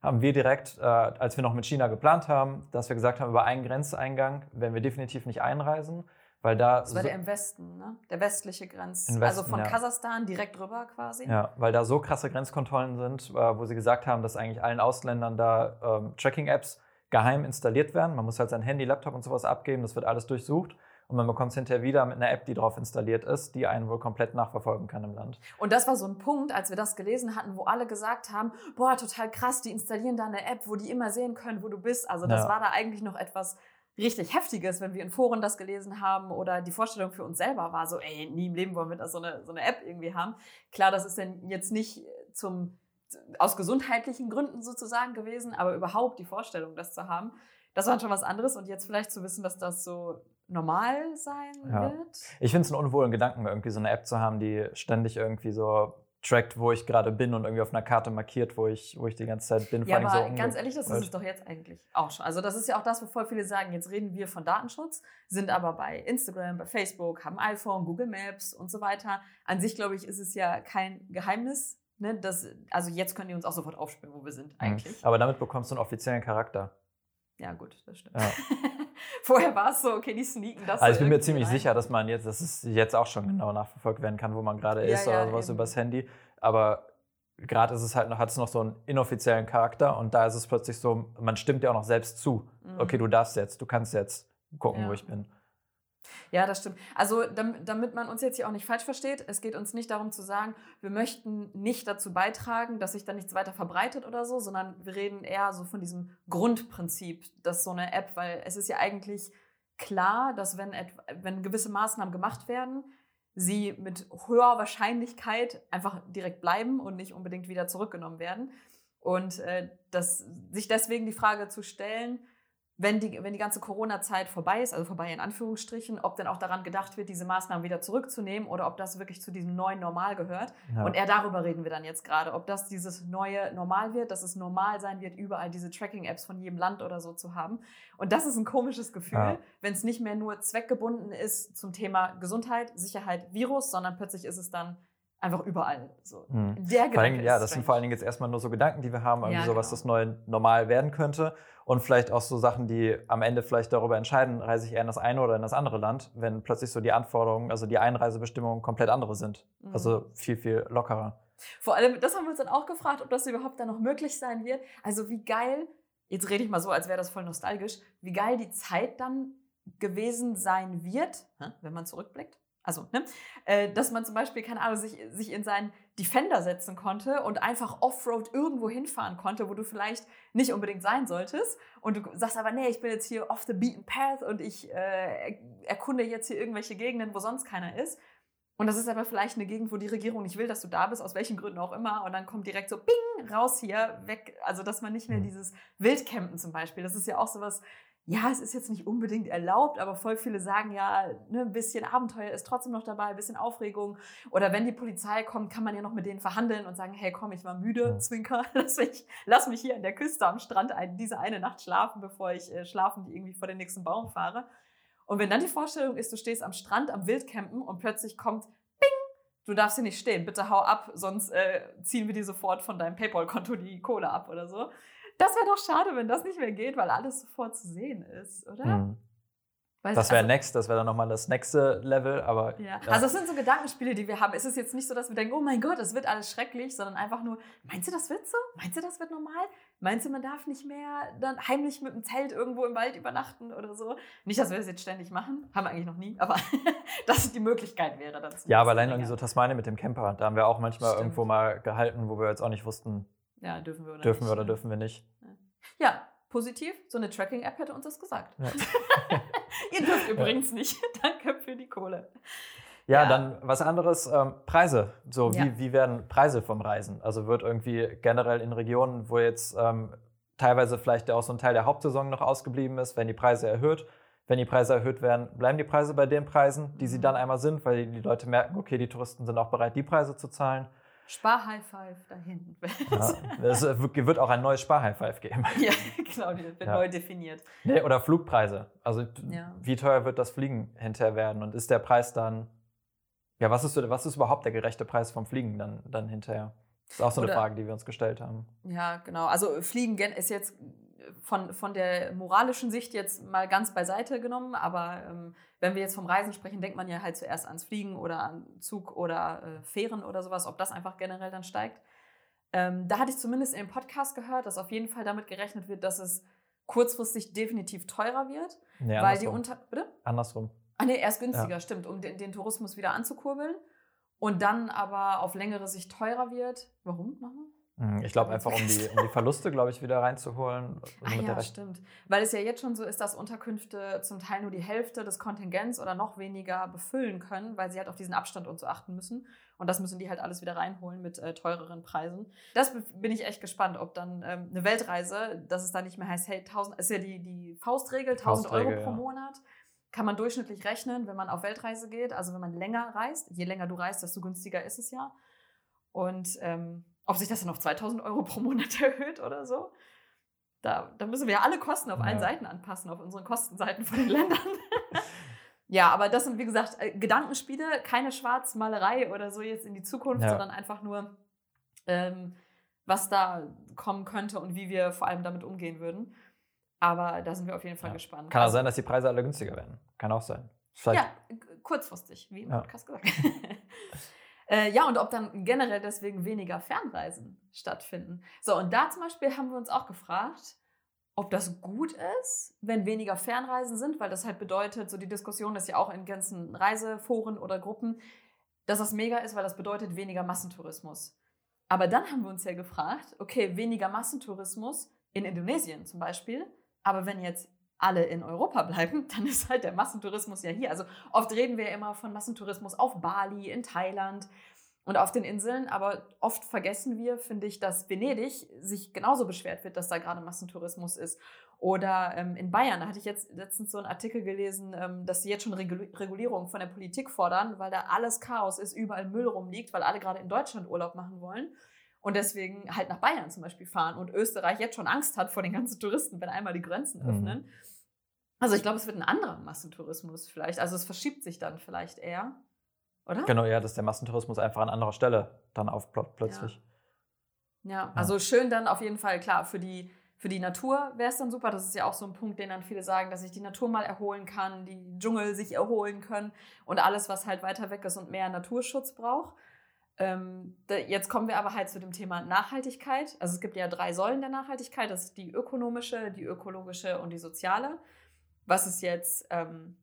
Haben wir direkt, äh, als wir noch mit China geplant haben, dass wir gesagt haben, über einen Grenzeingang werden wir definitiv nicht einreisen. Weil da das war so der im Westen, ne? Der westliche Grenz. Westen, also von ja. Kasachstan direkt rüber quasi. Ja, weil da so krasse Grenzkontrollen sind, äh, wo sie gesagt haben, dass eigentlich allen Ausländern da ähm, Tracking-Apps geheim installiert werden. Man muss halt sein Handy, Laptop und sowas abgeben, das wird alles durchsucht. Und man bekommt es hinterher wieder mit einer App, die drauf installiert ist, die einen wohl komplett nachverfolgen kann im Land. Und das war so ein Punkt, als wir das gelesen hatten, wo alle gesagt haben, boah, total krass, die installieren da eine App, wo die immer sehen können, wo du bist. Also das ja. war da eigentlich noch etwas richtig Heftiges, wenn wir in Foren das gelesen haben oder die Vorstellung für uns selber war so, ey, nie im Leben wollen wir da so eine, so eine App irgendwie haben. Klar, das ist denn jetzt nicht zum, aus gesundheitlichen Gründen sozusagen gewesen, aber überhaupt die Vorstellung, das zu haben, das war schon was anderes und jetzt vielleicht zu wissen, dass das so normal sein ja. wird. Ich finde es einen unwohlen Gedanken, irgendwie so eine App zu haben, die ständig irgendwie so trackt, wo ich gerade bin und irgendwie auf einer Karte markiert, wo ich, wo ich die ganze Zeit bin. Ja, aber so ganz ehrlich, das ist es doch jetzt eigentlich auch schon. Also das ist ja auch das, wo voll viele sagen, jetzt reden wir von Datenschutz, sind aber bei Instagram, bei Facebook, haben iPhone, Google Maps und so weiter. An sich, glaube ich, ist es ja kein Geheimnis. Ne, dass, also jetzt können die uns auch sofort aufspüren, wo wir sind mhm. eigentlich. Aber damit bekommst du einen offiziellen Charakter. Ja, gut, das stimmt. Ja. Vorher war es so, okay, die sneaken das. Also ich bin mir ziemlich rein. sicher, dass man jetzt, dass es jetzt auch schon genau nachverfolgt werden kann, wo man gerade ja, ist ja, oder sowas eben. übers Handy. Aber gerade ist es halt noch, hat es noch so einen inoffiziellen Charakter und da ist es plötzlich so, man stimmt ja auch noch selbst zu. Mhm. Okay, du darfst jetzt, du kannst jetzt gucken, wo ich bin. Ja, das stimmt. Also damit, man uns jetzt hier auch nicht falsch versteht, es geht uns nicht darum zu sagen, wir möchten nicht dazu beitragen, dass sich da nichts weiter verbreitet oder so, sondern wir reden eher so von diesem Grundprinzip, dass so eine App, weil es ist ja eigentlich klar, dass wenn, wenn gewisse Maßnahmen gemacht werden, sie mit höherer Wahrscheinlichkeit einfach direkt bleiben und nicht unbedingt wieder zurückgenommen werden. Und äh, dass sich deswegen die Frage zu stellen, wenn die, wenn die ganze Corona-Zeit vorbei ist, also vorbei in Anführungsstrichen, ob dann auch daran gedacht wird, diese Maßnahmen wieder zurückzunehmen oder ob das wirklich zu diesem neuen Normal gehört. Ja. Und eher darüber reden wir dann jetzt gerade, ob das dieses neue Normal wird, dass es normal sein wird, überall diese Tracking-Apps von jedem Land oder so zu haben. Und das ist ein komisches Gefühl, ja. wenn es nicht mehr nur zweckgebunden ist zum Thema Gesundheit, Sicherheit, Virus, sondern plötzlich ist es dann einfach überall. So. Hm. Der vor allem, ja, das sind vor allen Dingen jetzt erstmal nur so Gedanken, die wir haben, irgendwie ja, so, genau. was das neue Normal werden könnte. Und vielleicht auch so Sachen, die am Ende vielleicht darüber entscheiden, reise ich eher in das eine oder in das andere Land, wenn plötzlich so die Anforderungen, also die Einreisebestimmungen komplett andere sind. Mhm. Also viel, viel lockerer. Vor allem, das haben wir uns dann auch gefragt, ob das überhaupt dann noch möglich sein wird. Also wie geil jetzt rede ich mal so, als wäre das voll nostalgisch, wie geil die Zeit dann gewesen sein wird, wenn man zurückblickt. Also, ne, äh, dass man zum Beispiel, keine Ahnung, sich, sich in seinen Defender setzen konnte und einfach Offroad irgendwo hinfahren konnte, wo du vielleicht nicht unbedingt sein solltest. Und du sagst aber, nee, ich bin jetzt hier off the beaten path und ich äh, erkunde jetzt hier irgendwelche Gegenden, wo sonst keiner ist. Und das ist aber vielleicht eine Gegend, wo die Regierung nicht will, dass du da bist, aus welchen Gründen auch immer. Und dann kommt direkt so, bing, raus hier, weg. Also, dass man nicht mehr mhm. dieses Wildcampen zum Beispiel, das ist ja auch sowas, ja, es ist jetzt nicht unbedingt erlaubt, aber voll viele sagen ja, ne, ein bisschen Abenteuer ist trotzdem noch dabei, ein bisschen Aufregung. Oder wenn die Polizei kommt, kann man ja noch mit denen verhandeln und sagen, hey, komm, ich war müde. Zwinker, lass mich, lass mich hier an der Küste am Strand ein, diese eine Nacht schlafen, bevor ich äh, schlafend irgendwie vor den nächsten Baum fahre. Und wenn dann die Vorstellung ist, du stehst am Strand am Wildcampen und plötzlich kommt, bing, du darfst hier nicht stehen, bitte hau ab, sonst äh, ziehen wir dir sofort von deinem PayPal-Konto die Kohle ab oder so. Das wäre doch schade, wenn das nicht mehr geht, weil alles sofort zu sehen ist, oder? Mhm. Das wäre also, next, das wäre dann nochmal das nächste Level, aber. Ja. ja. Also das sind so Gedankenspiele, die wir haben. Es ist jetzt nicht so, dass wir denken, oh mein Gott, das wird alles schrecklich, sondern einfach nur, meinst du, das wird so? Meinst du, das wird normal? Meinst du, man darf nicht mehr dann heimlich mit dem Zelt irgendwo im Wald übernachten oder so? Nicht, dass wir das jetzt ständig machen, haben wir eigentlich noch nie, aber dass die Möglichkeit wäre dazu. Ja, aber allein irgendwie so Tasmania mit dem Camper, da haben wir auch manchmal Stimmt. irgendwo mal gehalten, wo wir jetzt auch nicht wussten, ja, dürfen wir oder dürfen nicht. wir oder dürfen wir nicht. Ja, positiv. So eine Tracking-App hätte uns das gesagt. Ja. Ihr dürft übrigens nicht. Danke für die Kohle. Ja, ja. dann was anderes, ähm, Preise. So, wie, ja. wie werden Preise vom Reisen? Also wird irgendwie generell in Regionen, wo jetzt ähm, teilweise vielleicht auch so ein Teil der Hauptsaison noch ausgeblieben ist, werden die Preise erhöht. Wenn die Preise erhöht werden, bleiben die Preise bei den Preisen, die sie mhm. dann einmal sind, weil die Leute merken, okay, die Touristen sind auch bereit, die Preise zu zahlen. Spar-High Five da hinten. Ja, es wird auch ein neues Spar-High Five geben. Ja, genau, die wird ja. neu definiert. Nee, oder Flugpreise. Also ja. wie teuer wird das Fliegen hinterher werden? Und ist der Preis dann, ja, was ist, was ist überhaupt der gerechte Preis vom Fliegen dann, dann hinterher? Das ist auch so eine oder, Frage, die wir uns gestellt haben. Ja, genau. Also Fliegen ist jetzt von, von der moralischen Sicht jetzt mal ganz beiseite genommen, aber ähm, wenn wir jetzt vom Reisen sprechen, denkt man ja halt zuerst ans Fliegen oder an Zug oder äh, Fähren oder sowas, ob das einfach generell dann steigt. Ähm, da hatte ich zumindest im Podcast gehört, dass auf jeden Fall damit gerechnet wird, dass es kurzfristig definitiv teurer wird, nee, weil andersrum. die unter bitte andersrum. Ah nee, erst günstiger, ja. stimmt, um den, den Tourismus wieder anzukurbeln und dann aber auf längere Sicht teurer wird. Warum nochmal? Mhm, ich glaube einfach, um die, um die Verluste, glaube ich, wieder reinzuholen. Ah, ja, stimmt. Weil es ja jetzt schon so ist, dass Unterkünfte zum Teil nur die Hälfte des Kontingents oder noch weniger befüllen können, weil sie halt auf diesen Abstand und so achten müssen. Und das müssen die halt alles wieder reinholen mit äh, teureren Preisen. Das bin ich echt gespannt, ob dann ähm, eine Weltreise, dass es dann nicht mehr heißt, hey, 1000, ist ja die, die Faustregel, 1000 Faustregel, Euro pro ja. Monat. Kann man durchschnittlich rechnen, wenn man auf Weltreise geht, also wenn man länger reist. Je länger du reist, desto günstiger ist es ja. Und ähm, ob sich das dann auf 2000 Euro pro Monat erhöht oder so. Da, da müssen wir ja alle Kosten auf ja. allen Seiten anpassen, auf unseren Kostenseiten von den Ländern. ja, aber das sind, wie gesagt, äh, Gedankenspiele, keine Schwarzmalerei oder so jetzt in die Zukunft, ja. sondern einfach nur, ähm, was da kommen könnte und wie wir vor allem damit umgehen würden. Aber da sind wir auf jeden Fall ja. gespannt. Kann auch also, sein, dass die Preise alle günstiger werden. Kann auch sein. Vielleicht. Ja, kurzfristig, wie im Podcast gesagt. Äh, ja, und ob dann generell deswegen weniger Fernreisen stattfinden. So, und da zum Beispiel haben wir uns auch gefragt, ob das gut ist, wenn weniger Fernreisen sind, weil das halt bedeutet, so die Diskussion ist ja auch in ganzen Reiseforen oder Gruppen, dass das mega ist, weil das bedeutet weniger Massentourismus. Aber dann haben wir uns ja gefragt, okay, weniger Massentourismus in Indonesien zum Beispiel, aber wenn jetzt alle in Europa bleiben, dann ist halt der Massentourismus ja hier. Also oft reden wir ja immer von Massentourismus auf Bali, in Thailand und auf den Inseln, aber oft vergessen wir, finde ich, dass Venedig sich genauso beschwert wird, dass da gerade Massentourismus ist. Oder ähm, in Bayern, da hatte ich jetzt letztens so einen Artikel gelesen, ähm, dass sie jetzt schon Regulierung von der Politik fordern, weil da alles Chaos ist, überall Müll rumliegt, weil alle gerade in Deutschland Urlaub machen wollen und deswegen halt nach Bayern zum Beispiel fahren und Österreich jetzt schon Angst hat vor den ganzen Touristen, wenn einmal die Grenzen mhm. öffnen. Mhm. Also ich glaube, es wird ein anderer Massentourismus vielleicht. Also es verschiebt sich dann vielleicht eher, oder? Genau, ja, dass der Massentourismus einfach an anderer Stelle dann aufploppt plötzlich. Ja, ja also schön dann auf jeden Fall, klar, für die, für die Natur wäre es dann super. Das ist ja auch so ein Punkt, den dann viele sagen, dass sich die Natur mal erholen kann, die Dschungel sich erholen können und alles, was halt weiter weg ist und mehr Naturschutz braucht. Ähm, jetzt kommen wir aber halt zu dem Thema Nachhaltigkeit. Also es gibt ja drei Säulen der Nachhaltigkeit. Das ist die ökonomische, die ökologische und die soziale. Was ist jetzt ähm,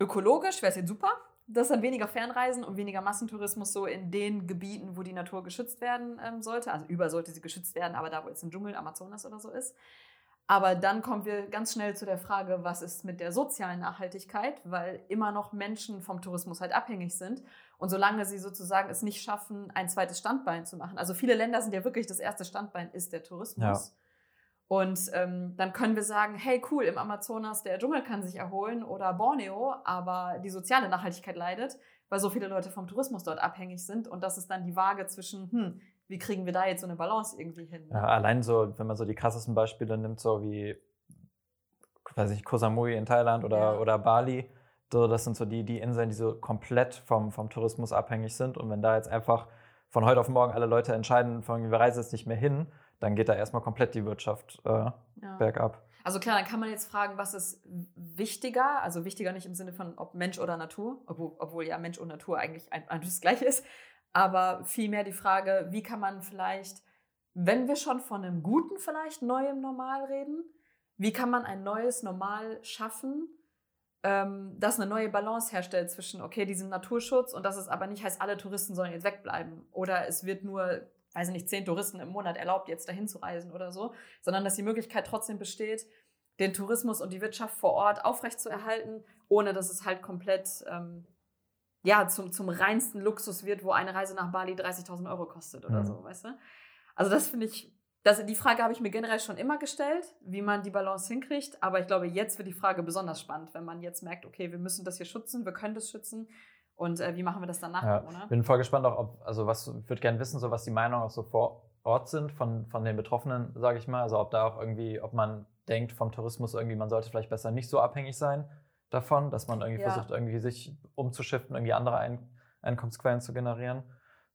ökologisch? Wäre es jetzt super. Das sind weniger Fernreisen und weniger Massentourismus so in den Gebieten, wo die Natur geschützt werden ähm, sollte. Also überall sollte sie geschützt werden, aber da, wo jetzt ein Dschungel, Amazonas oder so ist. Aber dann kommen wir ganz schnell zu der Frage, was ist mit der sozialen Nachhaltigkeit, weil immer noch Menschen vom Tourismus halt abhängig sind. Und solange sie sozusagen es nicht schaffen, ein zweites Standbein zu machen. Also viele Länder sind ja wirklich, das erste Standbein ist der Tourismus. Ja. Und ähm, dann können wir sagen, hey cool, im Amazonas der Dschungel kann sich erholen oder Borneo, aber die soziale Nachhaltigkeit leidet, weil so viele Leute vom Tourismus dort abhängig sind. Und das ist dann die Waage zwischen, hm, wie kriegen wir da jetzt so eine Balance irgendwie hin? Ja, allein so, wenn man so die krassesten Beispiele nimmt, so wie, weiß ich, Koh Samui in Thailand oder, ja. oder Bali, so, das sind so die, die Inseln, die so komplett vom, vom Tourismus abhängig sind. Und wenn da jetzt einfach von heute auf morgen alle Leute entscheiden, von, wir reisen jetzt nicht mehr hin, dann geht da erstmal komplett die Wirtschaft äh, ja. bergab. Also klar, dann kann man jetzt fragen, was ist wichtiger? Also wichtiger nicht im Sinne von ob Mensch oder Natur, obwohl, obwohl ja Mensch und Natur eigentlich ein, ein das Gleiche ist, aber vielmehr die Frage, wie kann man vielleicht, wenn wir schon von einem guten vielleicht neuem Normal reden, wie kann man ein neues Normal schaffen, ähm, das eine neue Balance herstellt zwischen, okay, diesem Naturschutz und dass es aber nicht heißt, alle Touristen sollen jetzt wegbleiben oder es wird nur, weiß ich nicht, zehn Touristen im Monat erlaubt, jetzt dahin zu reisen oder so, sondern dass die Möglichkeit trotzdem besteht, den Tourismus und die Wirtschaft vor Ort aufrechtzuerhalten, ohne dass es halt komplett ähm, ja, zum, zum reinsten Luxus wird, wo eine Reise nach Bali 30.000 Euro kostet oder mhm. so, weißt du? Also das finde ich, das, die Frage habe ich mir generell schon immer gestellt, wie man die Balance hinkriegt. Aber ich glaube, jetzt wird die Frage besonders spannend, wenn man jetzt merkt, okay, wir müssen das hier schützen, wir können das schützen. Und äh, wie machen wir das danach? Ja, oder? bin voll gespannt auch, ob, also was, ich würde gerne wissen, so was die Meinungen auch so vor Ort sind von, von den Betroffenen, sage ich mal. Also ob da auch irgendwie, ob man denkt vom Tourismus irgendwie, man sollte vielleicht besser nicht so abhängig sein davon, dass man irgendwie ja. versucht, irgendwie sich umzuschiften, irgendwie andere Ein Einkommensquellen zu generieren.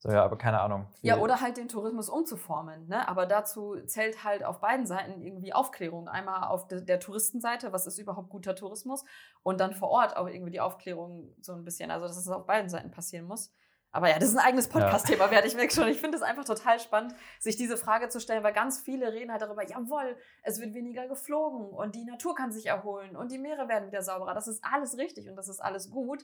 So, ja, aber keine Ahnung. Ja, oder halt den Tourismus umzuformen. Ne? Aber dazu zählt halt auf beiden Seiten irgendwie Aufklärung. Einmal auf de der Touristenseite, was ist überhaupt guter Tourismus? Und dann vor Ort auch irgendwie die Aufklärung so ein bisschen. Also, dass es auf beiden Seiten passieren muss. Aber ja, das ist ein eigenes Podcast-Thema, ja. werde ich merke schon. Ich finde es einfach total spannend, sich diese Frage zu stellen, weil ganz viele reden halt darüber, jawohl, es wird weniger geflogen und die Natur kann sich erholen und die Meere werden wieder sauberer. Das ist alles richtig und das ist alles gut.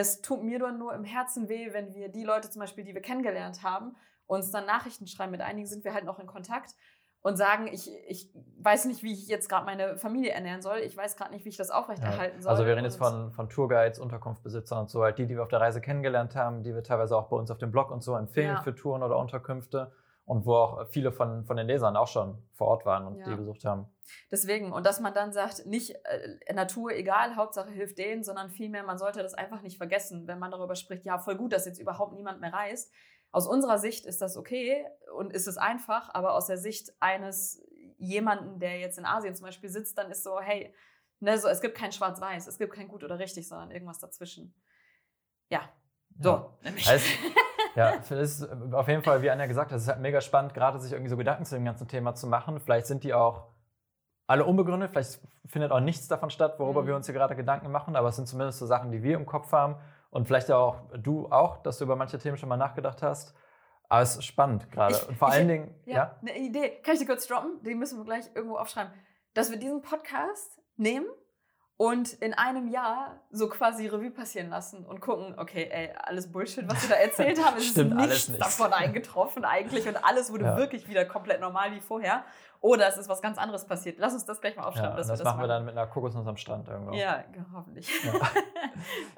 Es tut mir dann nur im Herzen weh, wenn wir die Leute zum Beispiel, die wir kennengelernt haben, uns dann Nachrichten schreiben. Mit einigen sind wir halt noch in Kontakt und sagen, ich, ich weiß nicht, wie ich jetzt gerade meine Familie ernähren soll. Ich weiß gerade nicht, wie ich das aufrechterhalten soll. Also wir reden jetzt von, von Tourguides, Unterkunftsbesitzern und so, halt die, die wir auf der Reise kennengelernt haben, die wir teilweise auch bei uns auf dem Blog und so empfehlen ja. für Touren oder Unterkünfte und wo auch viele von, von den Lesern auch schon vor Ort waren und ja. die besucht haben. Deswegen, und dass man dann sagt, nicht äh, Natur egal, Hauptsache hilft denen, sondern vielmehr, man sollte das einfach nicht vergessen, wenn man darüber spricht, ja, voll gut, dass jetzt überhaupt niemand mehr reist. Aus unserer Sicht ist das okay und ist es einfach, aber aus der Sicht eines jemanden, der jetzt in Asien zum Beispiel sitzt, dann ist so, hey, ne, so, es gibt kein Schwarz-Weiß, es gibt kein gut oder richtig, sondern irgendwas dazwischen. Ja, so. Ja. Also, ja, es ist auf jeden Fall, wie Anja gesagt hat, es ist halt mega spannend, gerade sich irgendwie so Gedanken zu dem ganzen Thema zu machen. Vielleicht sind die auch alle unbegründet, vielleicht findet auch nichts davon statt, worüber mhm. wir uns hier gerade Gedanken machen, aber es sind zumindest so Sachen, die wir im Kopf haben und vielleicht auch du auch, dass du über manche Themen schon mal nachgedacht hast. Aber es ist spannend gerade. Und vor ich, allen Dingen. Ja, ja, eine Idee. Kann ich dir kurz droppen? Die müssen wir gleich irgendwo aufschreiben. Dass wir diesen Podcast nehmen und in einem Jahr so quasi Revue passieren lassen und gucken, okay, ey, alles Bullshit, was wir da erzählt haben, ist nichts nicht. davon eingetroffen eigentlich und alles wurde ja. wirklich wieder komplett normal wie vorher. Oder es ist was ganz anderes passiert. Lass uns das gleich mal aufschreiben. Ja, das, das machen wir dann mit einer Kokosnuss am Strand irgendwo. Ja, hoffentlich. Ja, okay.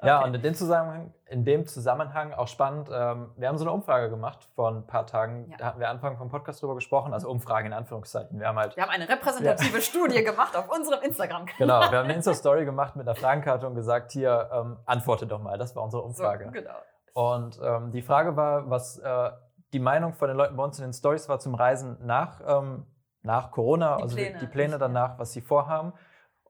ja und in dem, Zusammenhang, in dem Zusammenhang auch spannend, ähm, wir haben so eine Umfrage gemacht vor ein paar Tagen. Ja. Da hatten wir Anfang vom Podcast drüber gesprochen, also Umfrage in Anführungszeichen. Wir haben halt. Wir haben eine repräsentative ja. Studie gemacht auf unserem Instagram-Kanal. Genau, wir haben eine Insta-Story gemacht mit einer Fragenkarte und gesagt, hier, ähm, antworte doch mal. Das war unsere Umfrage. So, genau. Und ähm, die Frage war, was äh, die Meinung von den Leuten bei uns in den Stories war zum Reisen nach ähm, nach Corona, die also Pläne. die Pläne danach, was sie vorhaben.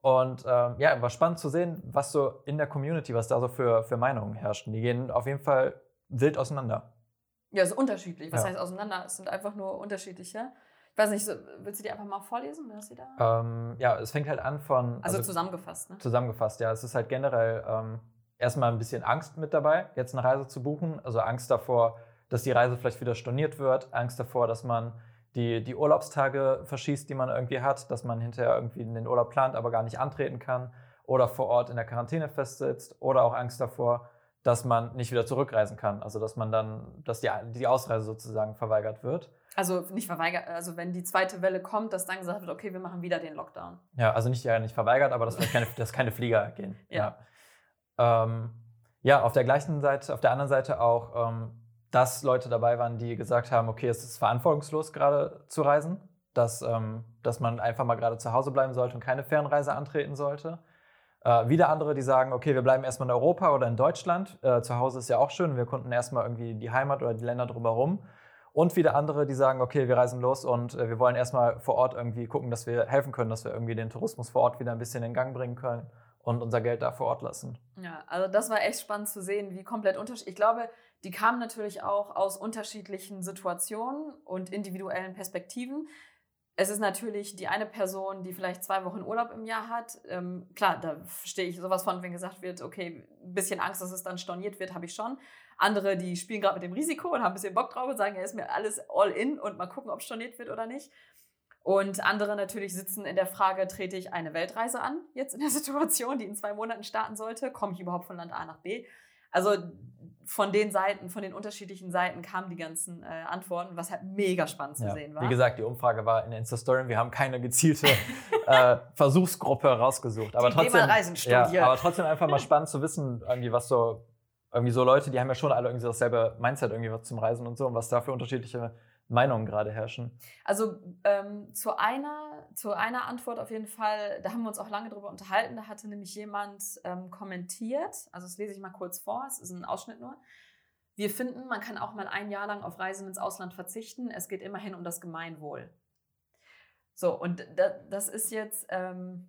Und ähm, ja, war spannend zu sehen, was so in der Community, was da so für, für Meinungen herrschen. Die gehen auf jeden Fall wild auseinander. Ja, so unterschiedlich. Was ja. heißt auseinander? Es sind einfach nur unterschiedliche. Ich weiß nicht, so, willst du die einfach mal vorlesen? Was sie da? Ähm, ja, es fängt halt an von. Also, also, zusammengefasst, ne? Zusammengefasst, ja. Es ist halt generell ähm, erstmal ein bisschen Angst mit dabei, jetzt eine Reise zu buchen. Also Angst davor, dass die Reise vielleicht wieder storniert wird, Angst davor, dass man die, die Urlaubstage verschießt, die man irgendwie hat, dass man hinterher irgendwie den Urlaub plant, aber gar nicht antreten kann oder vor Ort in der Quarantäne festsitzt oder auch Angst davor, dass man nicht wieder zurückreisen kann. Also dass man dann, dass die, die Ausreise sozusagen verweigert wird. Also nicht verweigert, also wenn die zweite Welle kommt, dass dann gesagt wird, okay, wir machen wieder den Lockdown. Ja, also nicht, ja, nicht verweigert, aber dass keine, dass keine Flieger gehen. Ja. Ja. Ähm, ja, auf der gleichen Seite, auf der anderen Seite auch, ähm, dass Leute dabei waren, die gesagt haben, okay, es ist verantwortungslos gerade zu reisen, dass, ähm, dass man einfach mal gerade zu Hause bleiben sollte und keine Fernreise antreten sollte. Äh, wieder andere, die sagen, okay, wir bleiben erstmal in Europa oder in Deutschland. Äh, zu Hause ist ja auch schön, wir konnten erstmal irgendwie die Heimat oder die Länder drumherum. Und wieder andere, die sagen, okay, wir reisen los und äh, wir wollen erstmal vor Ort irgendwie gucken, dass wir helfen können, dass wir irgendwie den Tourismus vor Ort wieder ein bisschen in Gang bringen können und unser Geld da vor Ort lassen. Ja, also das war echt spannend zu sehen, wie komplett unterschiedlich. Ich glaube, die kamen natürlich auch aus unterschiedlichen Situationen und individuellen Perspektiven es ist natürlich die eine Person, die vielleicht zwei Wochen Urlaub im Jahr hat. Ähm, klar, da verstehe ich sowas von, wenn gesagt wird, okay, ein bisschen Angst, dass es dann storniert wird, habe ich schon. Andere, die spielen gerade mit dem Risiko und haben ein bisschen Bock drauf und sagen, ja, ist mir alles all in und mal gucken, ob es storniert wird oder nicht. Und andere natürlich sitzen in der Frage, trete ich eine Weltreise an, jetzt in der Situation, die in zwei Monaten starten sollte? Komme ich überhaupt von Land A nach B? Also von den Seiten, von den unterschiedlichen Seiten kamen die ganzen äh, Antworten, was halt mega spannend zu ja. sehen war. Wie gesagt, die Umfrage war in der Insta-Story. Wir haben keine gezielte äh, Versuchsgruppe rausgesucht. Aber die trotzdem, ja, aber trotzdem einfach mal spannend zu wissen, irgendwie was so, irgendwie so Leute, die haben ja schon alle irgendwie dasselbe Mindset irgendwie was zum Reisen und so und was da für unterschiedliche Meinungen gerade herrschen. Also ähm, zu, einer, zu einer Antwort auf jeden Fall, da haben wir uns auch lange drüber unterhalten. Da hatte nämlich jemand ähm, kommentiert, also das lese ich mal kurz vor, es ist ein Ausschnitt nur. Wir finden, man kann auch mal ein Jahr lang auf Reisen ins Ausland verzichten. Es geht immerhin um das Gemeinwohl. So, und das ist jetzt, ähm,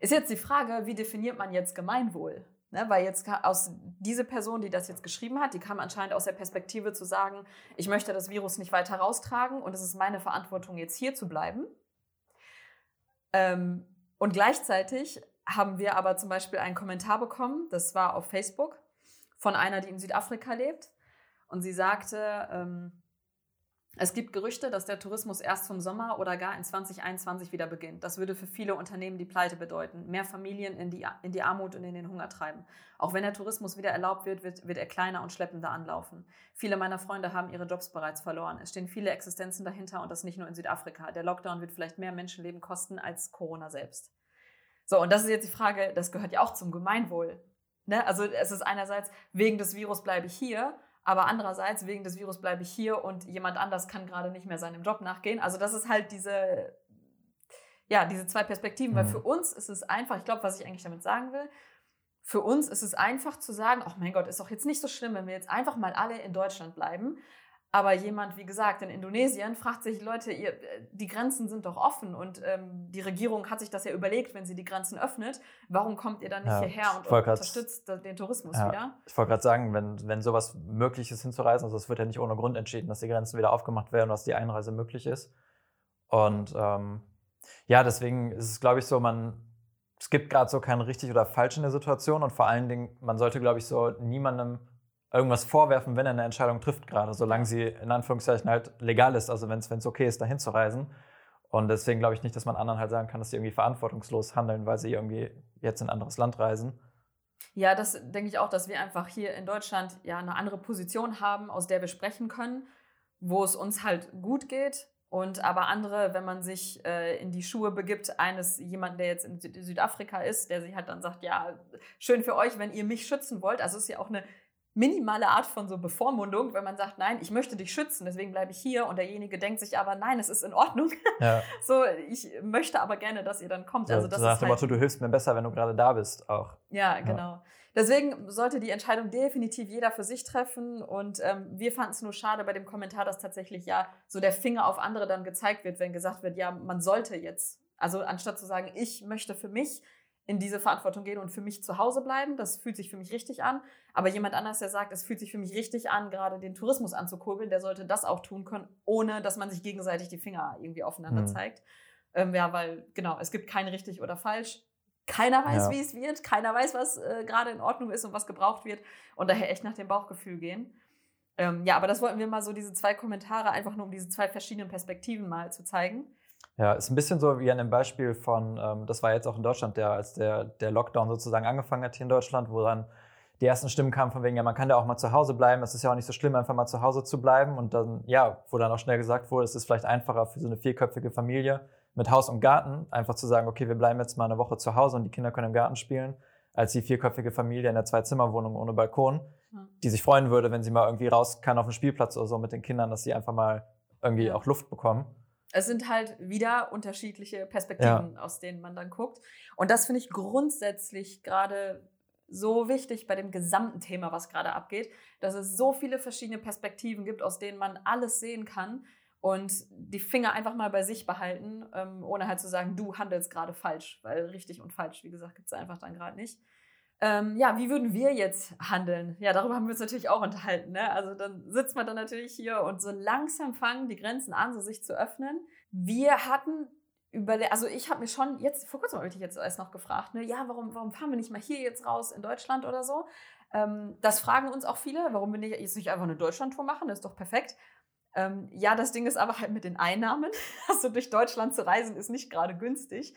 ist jetzt die Frage, wie definiert man jetzt Gemeinwohl? Ne, weil jetzt aus diese Person, die das jetzt geschrieben hat, die kam anscheinend aus der Perspektive zu sagen, ich möchte das Virus nicht weiter raustragen und es ist meine Verantwortung, jetzt hier zu bleiben. Ähm, und gleichzeitig haben wir aber zum Beispiel einen Kommentar bekommen, das war auf Facebook, von einer, die in Südafrika lebt. Und sie sagte, ähm, es gibt Gerüchte, dass der Tourismus erst zum Sommer oder gar in 2021 wieder beginnt. Das würde für viele Unternehmen die Pleite bedeuten, mehr Familien in die, in die Armut und in den Hunger treiben. Auch wenn der Tourismus wieder erlaubt wird, wird, wird er kleiner und schleppender anlaufen. Viele meiner Freunde haben ihre Jobs bereits verloren. Es stehen viele Existenzen dahinter und das nicht nur in Südafrika. Der Lockdown wird vielleicht mehr Menschenleben kosten als Corona selbst. So, und das ist jetzt die Frage, das gehört ja auch zum Gemeinwohl. Ne? Also es ist einerseits, wegen des Virus bleibe ich hier, aber andererseits, wegen des Virus bleibe ich hier und jemand anders kann gerade nicht mehr seinem Job nachgehen. Also das ist halt diese, ja, diese zwei Perspektiven. Mhm. Weil für uns ist es einfach, ich glaube, was ich eigentlich damit sagen will, für uns ist es einfach zu sagen, oh mein Gott, ist doch jetzt nicht so schlimm, wenn wir jetzt einfach mal alle in Deutschland bleiben. Aber jemand, wie gesagt, in Indonesien fragt sich, Leute, ihr, die Grenzen sind doch offen und ähm, die Regierung hat sich das ja überlegt, wenn sie die Grenzen öffnet. Warum kommt ihr dann nicht ja, hierher und unterstützt grad, den Tourismus ja, wieder? Ich wollte gerade sagen, wenn, wenn sowas möglich ist hinzureisen, also es wird ja nicht ohne Grund entschieden, dass die Grenzen wieder aufgemacht werden, dass die Einreise möglich ist. Und ähm, ja, deswegen ist es, glaube ich, so, man, es gibt gerade so kein richtig oder falsch in der Situation und vor allen Dingen, man sollte, glaube ich, so niemandem irgendwas vorwerfen, wenn er eine Entscheidung trifft gerade, solange sie in Anführungszeichen halt legal ist, also wenn es okay ist, dahin zu reisen. Und deswegen glaube ich nicht, dass man anderen halt sagen kann, dass sie irgendwie verantwortungslos handeln, weil sie irgendwie jetzt in ein anderes Land reisen. Ja, das denke ich auch, dass wir einfach hier in Deutschland ja eine andere Position haben, aus der wir sprechen können, wo es uns halt gut geht. Und aber andere, wenn man sich äh, in die Schuhe begibt, eines jemanden, der jetzt in Südafrika ist, der sich halt dann sagt, ja, schön für euch, wenn ihr mich schützen wollt. Also es ist ja auch eine minimale Art von so Bevormundung, wenn man sagt, nein, ich möchte dich schützen, deswegen bleibe ich hier und derjenige denkt sich aber, nein, es ist in Ordnung. Ja. So, ich möchte aber gerne, dass ihr dann kommt. Ja, also das nach dem halt Motto, du hilfst mir besser, wenn du gerade da bist auch. Ja, genau. Ja. Deswegen sollte die Entscheidung definitiv jeder für sich treffen. Und ähm, wir fanden es nur schade bei dem Kommentar, dass tatsächlich ja so der Finger auf andere dann gezeigt wird, wenn gesagt wird, ja, man sollte jetzt. Also anstatt zu sagen, ich möchte für mich, in diese Verantwortung gehen und für mich zu Hause bleiben. Das fühlt sich für mich richtig an. Aber jemand anders, der sagt, es fühlt sich für mich richtig an, gerade den Tourismus anzukurbeln, der sollte das auch tun können, ohne dass man sich gegenseitig die Finger irgendwie aufeinander mhm. zeigt. Ähm, ja, weil, genau, es gibt kein richtig oder falsch. Keiner weiß, ja. wie es wird. Keiner weiß, was äh, gerade in Ordnung ist und was gebraucht wird. Und daher echt nach dem Bauchgefühl gehen. Ähm, ja, aber das wollten wir mal so, diese zwei Kommentare, einfach nur um diese zwei verschiedenen Perspektiven mal zu zeigen. Ja, ist ein bisschen so wie an dem Beispiel von, ähm, das war jetzt auch in Deutschland, der, als der, der Lockdown sozusagen angefangen hat hier in Deutschland, wo dann die ersten Stimmen kamen von wegen, ja, man kann da auch mal zu Hause bleiben, es ist ja auch nicht so schlimm, einfach mal zu Hause zu bleiben. Und dann, ja, wo dann auch schnell gesagt wurde, es ist vielleicht einfacher für so eine vierköpfige Familie mit Haus und Garten, einfach zu sagen, okay, wir bleiben jetzt mal eine Woche zu Hause und die Kinder können im Garten spielen, als die vierköpfige Familie in der Zwei-Zimmer-Wohnung ohne Balkon, die sich freuen würde, wenn sie mal irgendwie raus kann auf den Spielplatz oder so mit den Kindern, dass sie einfach mal irgendwie auch Luft bekommen es sind halt wieder unterschiedliche Perspektiven, ja. aus denen man dann guckt. Und das finde ich grundsätzlich gerade so wichtig bei dem gesamten Thema, was gerade abgeht, dass es so viele verschiedene Perspektiven gibt, aus denen man alles sehen kann und die Finger einfach mal bei sich behalten, ähm, ohne halt zu sagen, du handelst gerade falsch, weil richtig und falsch, wie gesagt, gibt es einfach dann gerade nicht. Ähm, ja, wie würden wir jetzt handeln? Ja, darüber haben wir uns natürlich auch unterhalten. Ne? Also dann sitzt man dann natürlich hier und so langsam fangen die Grenzen an, so sich zu öffnen. Wir hatten überlegt, also ich habe mir schon jetzt, vor kurzem habe ich dich jetzt erst noch gefragt, ne, ja, warum, warum fahren wir nicht mal hier jetzt raus in Deutschland oder so? Ähm, das fragen uns auch viele, warum wir jetzt nicht einfach eine Deutschlandtour machen, das ist doch perfekt. Ähm, ja, das Ding ist aber halt mit den Einnahmen. Also durch Deutschland zu reisen ist nicht gerade günstig.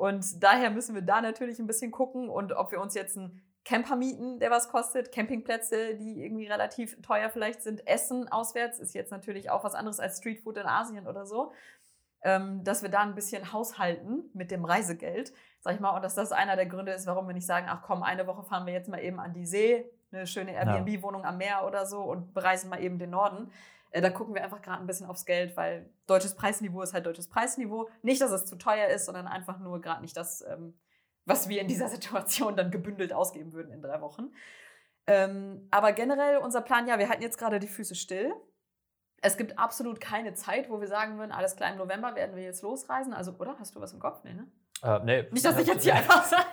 Und daher müssen wir da natürlich ein bisschen gucken und ob wir uns jetzt einen Camper mieten, der was kostet, Campingplätze, die irgendwie relativ teuer vielleicht sind, Essen auswärts ist jetzt natürlich auch was anderes als Streetfood in Asien oder so. Ähm, dass wir da ein bisschen haushalten mit dem Reisegeld, sag ich mal, und dass das einer der Gründe ist, warum wir nicht sagen, ach komm, eine Woche fahren wir jetzt mal eben an die See, eine schöne Airbnb-Wohnung am Meer oder so und bereisen mal eben den Norden, äh, da gucken wir einfach gerade ein bisschen aufs Geld, weil deutsches Preisniveau ist halt deutsches Preisniveau. Nicht, dass es zu teuer ist, sondern einfach nur gerade nicht das, ähm, was wir in dieser Situation dann gebündelt ausgeben würden in drei Wochen. Ähm, aber generell unser Plan, ja, wir halten jetzt gerade die Füße still. Es gibt absolut keine Zeit, wo wir sagen würden, alles klar, im November werden wir jetzt losreisen. Also, oder? Hast du was im Kopf? Nee, ne? Äh, nee. Nicht, dass ich jetzt hier einfach sage.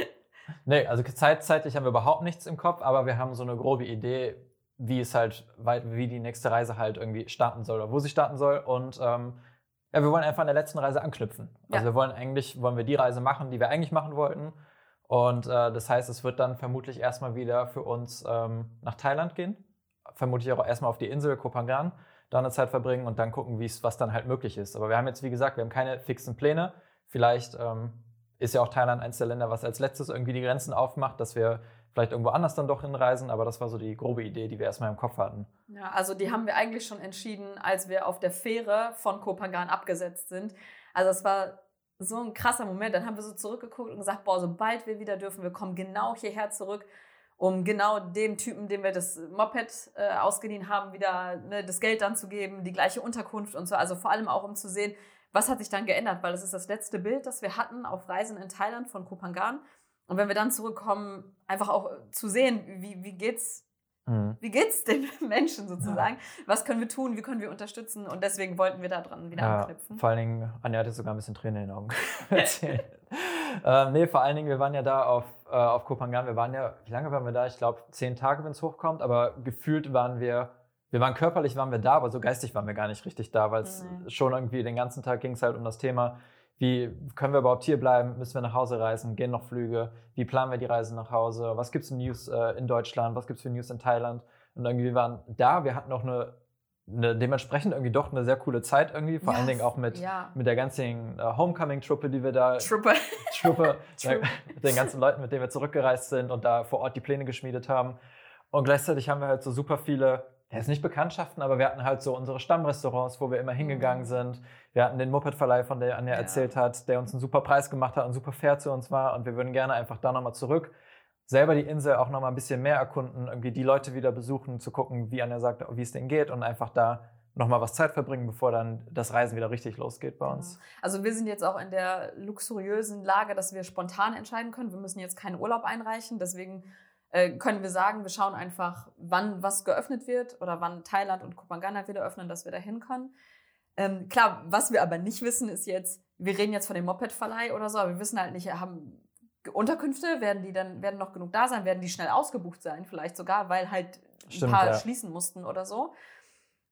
nee, also zeit, zeitlich haben wir überhaupt nichts im Kopf, aber wir haben so eine grobe Idee, wie es halt, wie die nächste Reise halt irgendwie starten soll oder wo sie starten soll. Und ähm, ja, wir wollen einfach an der letzten Reise anknüpfen. Also ja. wir wollen eigentlich, wollen wir die Reise machen, die wir eigentlich machen wollten. Und äh, das heißt, es wird dann vermutlich erstmal wieder für uns ähm, nach Thailand gehen. Vermutlich auch erstmal auf die Insel Kopangan, da eine Zeit verbringen und dann gucken, was dann halt möglich ist. Aber wir haben jetzt, wie gesagt, wir haben keine fixen Pläne. Vielleicht ähm, ist ja auch Thailand eines der Länder, was als letztes irgendwie die Grenzen aufmacht, dass wir vielleicht irgendwo anders dann doch hinreisen, aber das war so die grobe Idee, die wir erstmal im Kopf hatten. Ja, also die haben wir eigentlich schon entschieden, als wir auf der Fähre von Kopangan abgesetzt sind. Also es war so ein krasser Moment. Dann haben wir so zurückgeguckt und gesagt, boah, sobald wir wieder dürfen, wir kommen genau hierher zurück, um genau dem Typen, dem wir das Moped äh, ausgeliehen haben, wieder ne, das Geld dann zu geben, die gleiche Unterkunft und so. Also vor allem auch, um zu sehen, was hat sich dann geändert, weil es ist das letzte Bild, das wir hatten auf Reisen in Thailand von Kopangan. Und wenn wir dann zurückkommen, einfach auch zu sehen, wie, wie geht's mhm. wie geht's den Menschen sozusagen? Ja. Was können wir tun? Wie können wir unterstützen? Und deswegen wollten wir da dran wieder ja, anknüpfen. Vor allen Dingen, Anja hatte sogar ein bisschen Tränen in den Augen erzählt. ähm, nee, vor allen Dingen, wir waren ja da auf, äh, auf Kopangan. Wir waren ja, wie lange waren wir da? Ich glaube, zehn Tage, wenn es hochkommt. Aber gefühlt waren wir, wir waren körperlich, waren wir da, aber so geistig waren wir gar nicht richtig da, weil es mhm. schon irgendwie den ganzen Tag ging es halt um das Thema, wie können wir überhaupt hier bleiben? Müssen wir nach Hause reisen? Gehen noch Flüge? Wie planen wir die Reise nach Hause? Was gibt es für News äh, in Deutschland? Was gibt es für News in Thailand? Und irgendwie waren da, wir hatten auch eine, eine dementsprechend irgendwie doch eine sehr coole Zeit irgendwie, vor yes, allen Dingen auch mit, ja. mit der ganzen äh, Homecoming-Truppe, die wir da. Truppe. Truppe, mit den ganzen Leuten, mit denen wir zurückgereist sind und da vor Ort die Pläne geschmiedet haben. Und gleichzeitig haben wir halt so super viele ja, ist nicht Bekanntschaften, aber wir hatten halt so unsere Stammrestaurants, wo wir immer hingegangen mhm. sind. Wir hatten den Moped-Verleih, von der Anja ja. erzählt hat, der uns einen super Preis gemacht hat und super fair zu uns war. Und wir würden gerne einfach da nochmal zurück, selber die Insel auch nochmal ein bisschen mehr erkunden, irgendwie die Leute wieder besuchen, zu gucken, wie Anja sagt, wie es denen geht und einfach da nochmal was Zeit verbringen, bevor dann das Reisen wieder richtig losgeht bei uns. Also wir sind jetzt auch in der luxuriösen Lage, dass wir spontan entscheiden können. Wir müssen jetzt keinen Urlaub einreichen, deswegen äh, können wir sagen, wir schauen einfach, wann was geöffnet wird oder wann Thailand und Kupangana wieder öffnen, dass wir da hin können. Ähm, klar, was wir aber nicht wissen, ist jetzt, wir reden jetzt von dem Moped-Verleih oder so, aber wir wissen halt nicht, haben Unterkünfte, werden die dann, werden noch genug da sein, werden die schnell ausgebucht sein, vielleicht sogar, weil halt ein Stimmt, paar ja. schließen mussten oder so.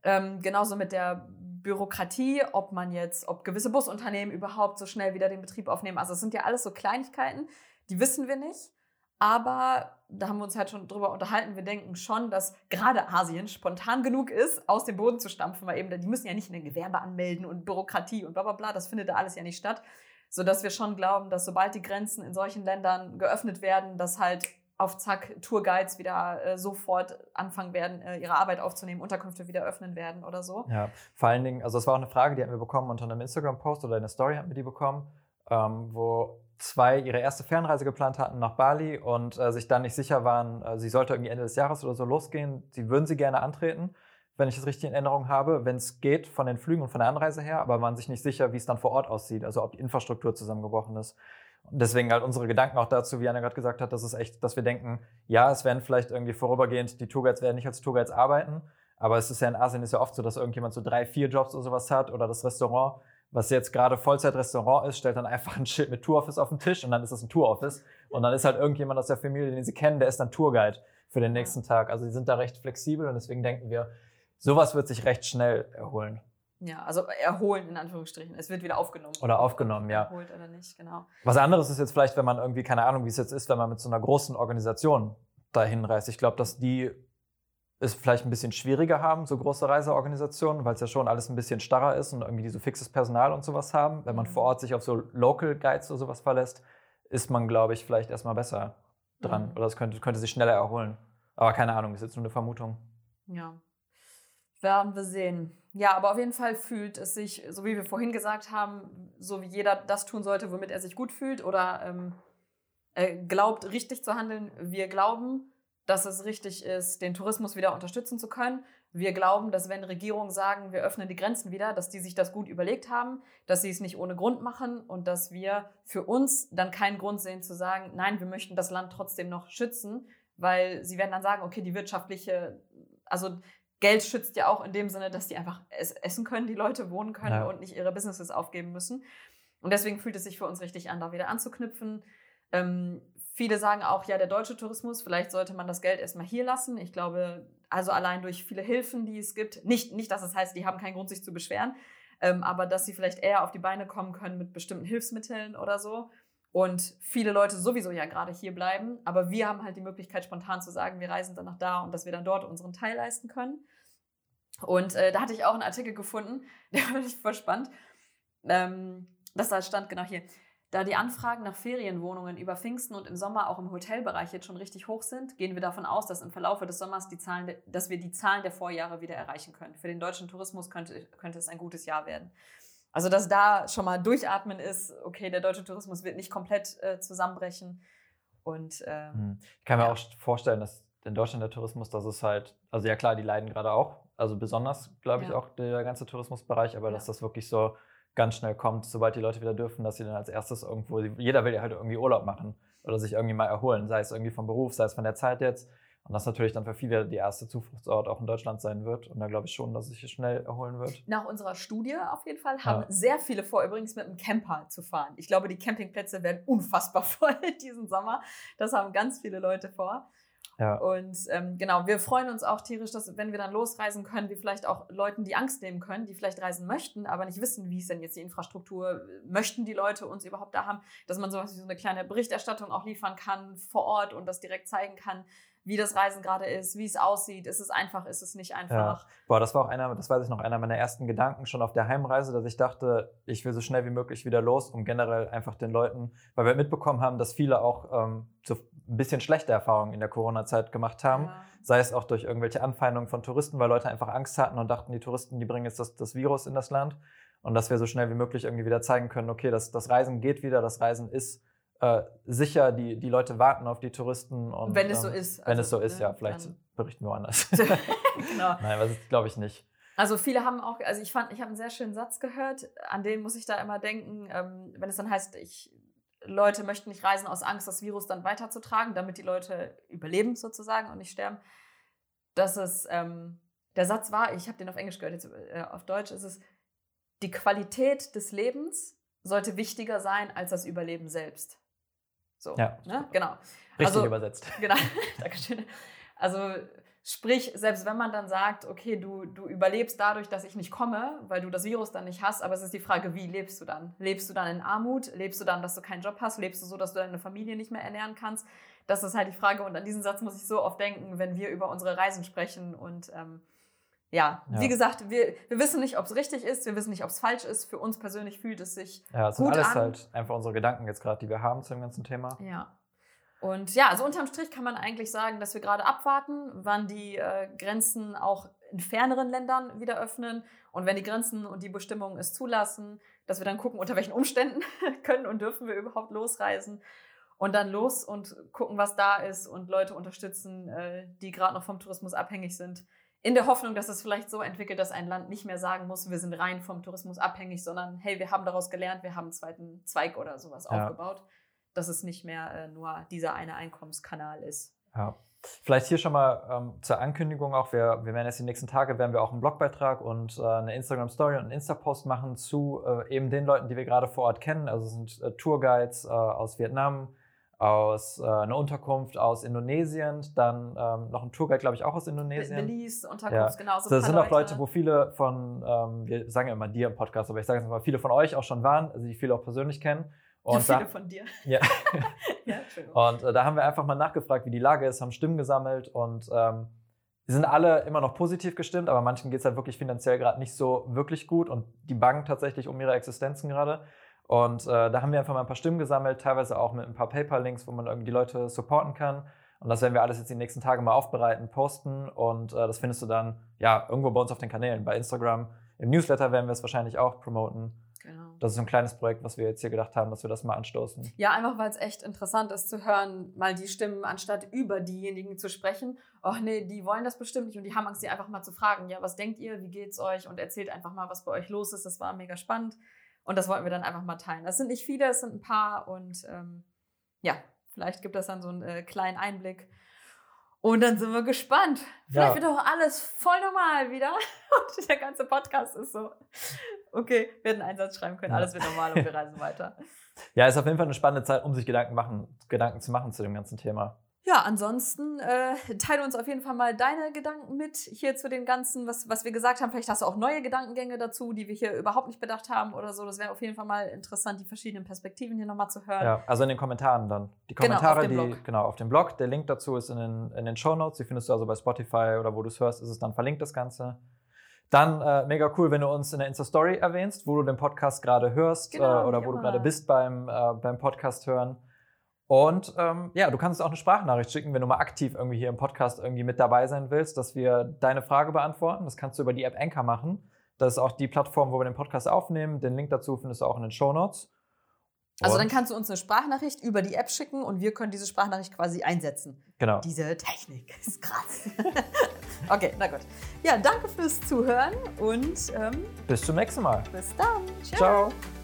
Ähm, genauso mit der Bürokratie, ob man jetzt, ob gewisse Busunternehmen überhaupt so schnell wieder den Betrieb aufnehmen. Also es sind ja alles so Kleinigkeiten, die wissen wir nicht. Aber da haben wir uns halt schon drüber unterhalten. Wir denken schon, dass gerade Asien spontan genug ist, aus dem Boden zu stampfen, weil eben die müssen ja nicht ein Gewerbe anmelden und Bürokratie und bla bla bla. Das findet da alles ja nicht statt. Sodass wir schon glauben, dass sobald die Grenzen in solchen Ländern geöffnet werden, dass halt auf Zack Tourguides wieder äh, sofort anfangen werden, äh, ihre Arbeit aufzunehmen, Unterkünfte wieder öffnen werden oder so. Ja, vor allen Dingen, also das war auch eine Frage, die haben wir bekommen unter einem Instagram-Post oder eine Story haben wir die bekommen, ähm, wo zwei ihre erste Fernreise geplant hatten nach Bali und äh, sich dann nicht sicher waren, äh, sie sollte irgendwie Ende des Jahres oder so losgehen. Sie würden sie gerne antreten, wenn ich das richtig in Erinnerung habe, wenn es geht von den Flügen und von der Anreise her, aber waren sich nicht sicher, wie es dann vor Ort aussieht, also ob die Infrastruktur zusammengebrochen ist. Und deswegen halt unsere Gedanken auch dazu, wie Anna gerade gesagt hat, dass es echt, dass wir denken, ja, es werden vielleicht irgendwie vorübergehend, die Tourguides werden nicht als Tourguides arbeiten, aber es ist ja in Asien ist ja oft so, dass irgendjemand so drei, vier Jobs oder sowas hat oder das Restaurant was jetzt gerade Vollzeitrestaurant ist, stellt dann einfach ein Schild mit Touroffice auf den Tisch und dann ist das ein Touroffice. Und dann ist halt irgendjemand aus der Familie, den sie kennen, der ist dann Tourguide für den nächsten Tag. Also sie sind da recht flexibel und deswegen denken wir, sowas wird sich recht schnell erholen. Ja, also erholen in Anführungsstrichen. Es wird wieder aufgenommen. Oder aufgenommen, ja. Erholt oder nicht, genau. Was anderes ist jetzt vielleicht, wenn man irgendwie, keine Ahnung, wie es jetzt ist, wenn man mit so einer großen Organisation dahin reist. Ich glaube, dass die es vielleicht ein bisschen schwieriger haben, so große Reiseorganisationen, weil es ja schon alles ein bisschen starrer ist und irgendwie so fixes Personal und sowas haben. Wenn man mhm. vor Ort sich auf so Local Guides oder sowas verlässt, ist man, glaube ich, vielleicht erstmal besser dran. Mhm. Oder es könnte, könnte sich schneller erholen. Aber keine Ahnung, ist jetzt nur eine Vermutung. Ja. Werden wir sehen. Ja, aber auf jeden Fall fühlt es sich, so wie wir vorhin gesagt haben, so wie jeder das tun sollte, womit er sich gut fühlt oder ähm, glaubt, richtig zu handeln. Wir glauben, dass es richtig ist, den Tourismus wieder unterstützen zu können. Wir glauben, dass wenn Regierungen sagen, wir öffnen die Grenzen wieder, dass die sich das gut überlegt haben, dass sie es nicht ohne Grund machen und dass wir für uns dann keinen Grund sehen zu sagen, nein, wir möchten das Land trotzdem noch schützen, weil sie werden dann sagen, okay, die wirtschaftliche, also Geld schützt ja auch in dem Sinne, dass die einfach essen können, die Leute wohnen können ja. und nicht ihre Businesses aufgeben müssen. Und deswegen fühlt es sich für uns richtig an, da wieder anzuknüpfen. Ähm, Viele sagen auch, ja, der deutsche Tourismus, vielleicht sollte man das Geld erstmal hier lassen. Ich glaube, also allein durch viele Hilfen, die es gibt, nicht, nicht dass es das heißt, die haben keinen Grund, sich zu beschweren, ähm, aber dass sie vielleicht eher auf die Beine kommen können mit bestimmten Hilfsmitteln oder so. Und viele Leute sowieso ja gerade hier bleiben, aber wir haben halt die Möglichkeit, spontan zu sagen, wir reisen dann nach da und dass wir dann dort unseren Teil leisten können. Und äh, da hatte ich auch einen Artikel gefunden, der fand ich voll spannend. Ähm, das da stand genau hier. Da die Anfragen nach Ferienwohnungen über Pfingsten und im Sommer auch im Hotelbereich jetzt schon richtig hoch sind, gehen wir davon aus, dass im Verlauf des Sommers die Zahlen, dass wir die Zahlen der Vorjahre wieder erreichen können. Für den deutschen Tourismus könnte, könnte es ein gutes Jahr werden. Also, dass da schon mal durchatmen ist, okay, der deutsche Tourismus wird nicht komplett äh, zusammenbrechen. Und, äh, ich kann mir ja. auch vorstellen, dass in Deutschland der Tourismus, das ist halt, also ja klar, die leiden gerade auch, also besonders, glaube ich, ja. auch der ganze Tourismusbereich, aber ja. dass das wirklich so ganz schnell kommt, sobald die Leute wieder dürfen, dass sie dann als erstes irgendwo, jeder will ja halt irgendwie Urlaub machen oder sich irgendwie mal erholen, sei es irgendwie vom Beruf, sei es von der Zeit jetzt. Und das natürlich dann für viele die erste Zufluchtsort auch in Deutschland sein wird. Und da glaube ich schon, dass es sich schnell erholen wird. Nach unserer Studie auf jeden Fall haben ja. sehr viele vor, übrigens mit einem Camper zu fahren. Ich glaube, die Campingplätze werden unfassbar voll diesen Sommer. Das haben ganz viele Leute vor. Ja. Und ähm, genau, wir freuen uns auch tierisch, dass wenn wir dann losreisen können, wir vielleicht auch Leuten die Angst nehmen können, die vielleicht reisen möchten, aber nicht wissen, wie ist denn jetzt die Infrastruktur, möchten die Leute uns überhaupt da haben, dass man sowas wie so eine kleine Berichterstattung auch liefern kann vor Ort und das direkt zeigen kann, wie das Reisen gerade ist, wie es aussieht, ist es einfach, ist es nicht einfach. Ja. Boah, das war auch einer, das weiß ich noch, einer meiner ersten Gedanken schon auf der Heimreise, dass ich dachte, ich will so schnell wie möglich wieder los, um generell einfach den Leuten, weil wir mitbekommen haben, dass viele auch ähm, so ein bisschen schlechte Erfahrungen in der Corona-Zeit gemacht haben. Ja. Sei es auch durch irgendwelche Anfeindungen von Touristen, weil Leute einfach Angst hatten und dachten, die Touristen, die bringen jetzt das, das Virus in das Land. Und dass wir so schnell wie möglich irgendwie wieder zeigen können, okay, das, das Reisen geht wieder, das Reisen ist äh, sicher, die, die Leute warten auf die Touristen. Und, wenn es so ähm, ist. Wenn also, es so ist, ne, ja, vielleicht berichten wir anders. genau. Nein, das glaube ich nicht. Also viele haben auch, also ich fand, ich habe einen sehr schönen Satz gehört, an den muss ich da immer denken, ähm, wenn es dann heißt, ich, Leute möchten nicht reisen aus Angst, das Virus dann weiterzutragen, damit die Leute überleben sozusagen und nicht sterben. Dass es, ähm, der Satz war, ich habe den auf Englisch gehört, jetzt äh, auf Deutsch ist es, die Qualität des Lebens sollte wichtiger sein als das Überleben selbst. So, ja. Ne? Genau. Richtig also, übersetzt. Genau, Dankeschön. Also sprich, selbst wenn man dann sagt, okay, du, du überlebst dadurch, dass ich nicht komme, weil du das Virus dann nicht hast, aber es ist die Frage, wie lebst du dann? Lebst du dann in Armut? Lebst du dann, dass du keinen Job hast? Lebst du so, dass du deine Familie nicht mehr ernähren kannst? Das ist halt die Frage. Und an diesen Satz muss ich so oft denken, wenn wir über unsere Reisen sprechen. Und ähm, ja, ja, wie gesagt, wir, wir wissen nicht, ob es richtig ist, wir wissen nicht, ob es falsch ist. Für uns persönlich fühlt es sich. Ja, es sind alles an. halt einfach unsere Gedanken jetzt gerade, die wir haben zu dem ganzen Thema. Ja. Und ja, also unterm Strich kann man eigentlich sagen, dass wir gerade abwarten, wann die äh, Grenzen auch in ferneren Ländern wieder öffnen. Und wenn die Grenzen und die Bestimmungen es zulassen, dass wir dann gucken, unter welchen Umständen können und dürfen wir überhaupt losreisen. Und dann los und gucken, was da ist und Leute unterstützen, äh, die gerade noch vom Tourismus abhängig sind. In der Hoffnung, dass es vielleicht so entwickelt, dass ein Land nicht mehr sagen muss, wir sind rein vom Tourismus abhängig, sondern hey, wir haben daraus gelernt, wir haben einen zweiten Zweig oder sowas ja. aufgebaut dass es nicht mehr äh, nur dieser eine Einkommenskanal ist. Ja. Vielleicht hier schon mal ähm, zur Ankündigung auch, wir, wir werden jetzt die nächsten Tage, werden wir auch einen Blogbeitrag und äh, eine Instagram-Story und einen Insta-Post machen zu äh, eben den Leuten, die wir gerade vor Ort kennen. Also es sind äh, Tourguides äh, aus Vietnam, aus äh, einer Unterkunft aus Indonesien, dann ähm, noch ein Tourguide, glaube ich, auch aus Indonesien. Belize, Unterkunft, ja. genau. So das sind auch Leute, wo viele von, ähm, wir sagen ja immer dir im Podcast, aber ich sage jetzt mal, viele von euch auch schon waren, also die viele auch persönlich kennen. Und viele da, von dir. Ja. ja und äh, da haben wir einfach mal nachgefragt, wie die Lage ist, haben Stimmen gesammelt und ähm, sind alle immer noch positiv gestimmt, aber manchen geht es halt wirklich finanziell gerade nicht so wirklich gut und die bangen tatsächlich um ihre Existenzen gerade. Und äh, da haben wir einfach mal ein paar Stimmen gesammelt, teilweise auch mit ein paar PayPal-Links, wo man irgendwie die Leute supporten kann. Und das werden wir alles jetzt die nächsten Tage mal aufbereiten, posten. Und äh, das findest du dann ja irgendwo bei uns auf den Kanälen, bei Instagram. Im Newsletter werden wir es wahrscheinlich auch promoten. Genau. Das ist ein kleines Projekt, was wir jetzt hier gedacht haben, dass wir das mal anstoßen. Ja, einfach weil es echt interessant ist zu hören, mal die Stimmen, anstatt über diejenigen zu sprechen. Ach nee, die wollen das bestimmt nicht und die haben Angst, die einfach mal zu fragen. Ja, was denkt ihr? Wie geht's euch? Und erzählt einfach mal, was bei euch los ist. Das war mega spannend. Und das wollten wir dann einfach mal teilen. Das sind nicht viele, es sind ein paar und ähm, ja, vielleicht gibt das dann so einen äh, kleinen Einblick und dann sind wir gespannt. Vielleicht ja. wird doch alles voll normal wieder. Und der ganze Podcast ist so. Okay, wir hätten einen Satz schreiben können, alles wird normal und wir reisen weiter. Ja, ist auf jeden Fall eine spannende Zeit, um sich Gedanken, machen, Gedanken zu machen zu dem ganzen Thema. Ja, ansonsten äh, teile uns auf jeden Fall mal deine Gedanken mit hier zu dem Ganzen, was, was wir gesagt haben. Vielleicht hast du auch neue Gedankengänge dazu, die wir hier überhaupt nicht bedacht haben oder so. Das wäre auf jeden Fall mal interessant, die verschiedenen Perspektiven hier nochmal zu hören. Ja, also in den Kommentaren dann. Die Kommentare, genau, die, Blog. genau, auf dem Blog. Der Link dazu ist in den, in den Show Notes. Die findest du also bei Spotify oder wo du es hörst, ist es dann verlinkt, das Ganze. Dann äh, mega cool, wenn du uns in der Insta-Story erwähnst, wo du den Podcast gerade hörst genau, äh, oder wo immer. du gerade bist beim, äh, beim Podcast hören. Und ähm, ja, du kannst auch eine Sprachnachricht schicken, wenn du mal aktiv irgendwie hier im Podcast irgendwie mit dabei sein willst, dass wir deine Frage beantworten. Das kannst du über die App Anchor machen. Das ist auch die Plattform, wo wir den Podcast aufnehmen. Den Link dazu findest du auch in den Show Notes. Also dann kannst du uns eine Sprachnachricht über die App schicken und wir können diese Sprachnachricht quasi einsetzen. Genau. Diese Technik ist krass. okay, na gut. Ja, danke fürs Zuhören und ähm, bis zum nächsten Mal. Bis dann. Ciao. Ciao.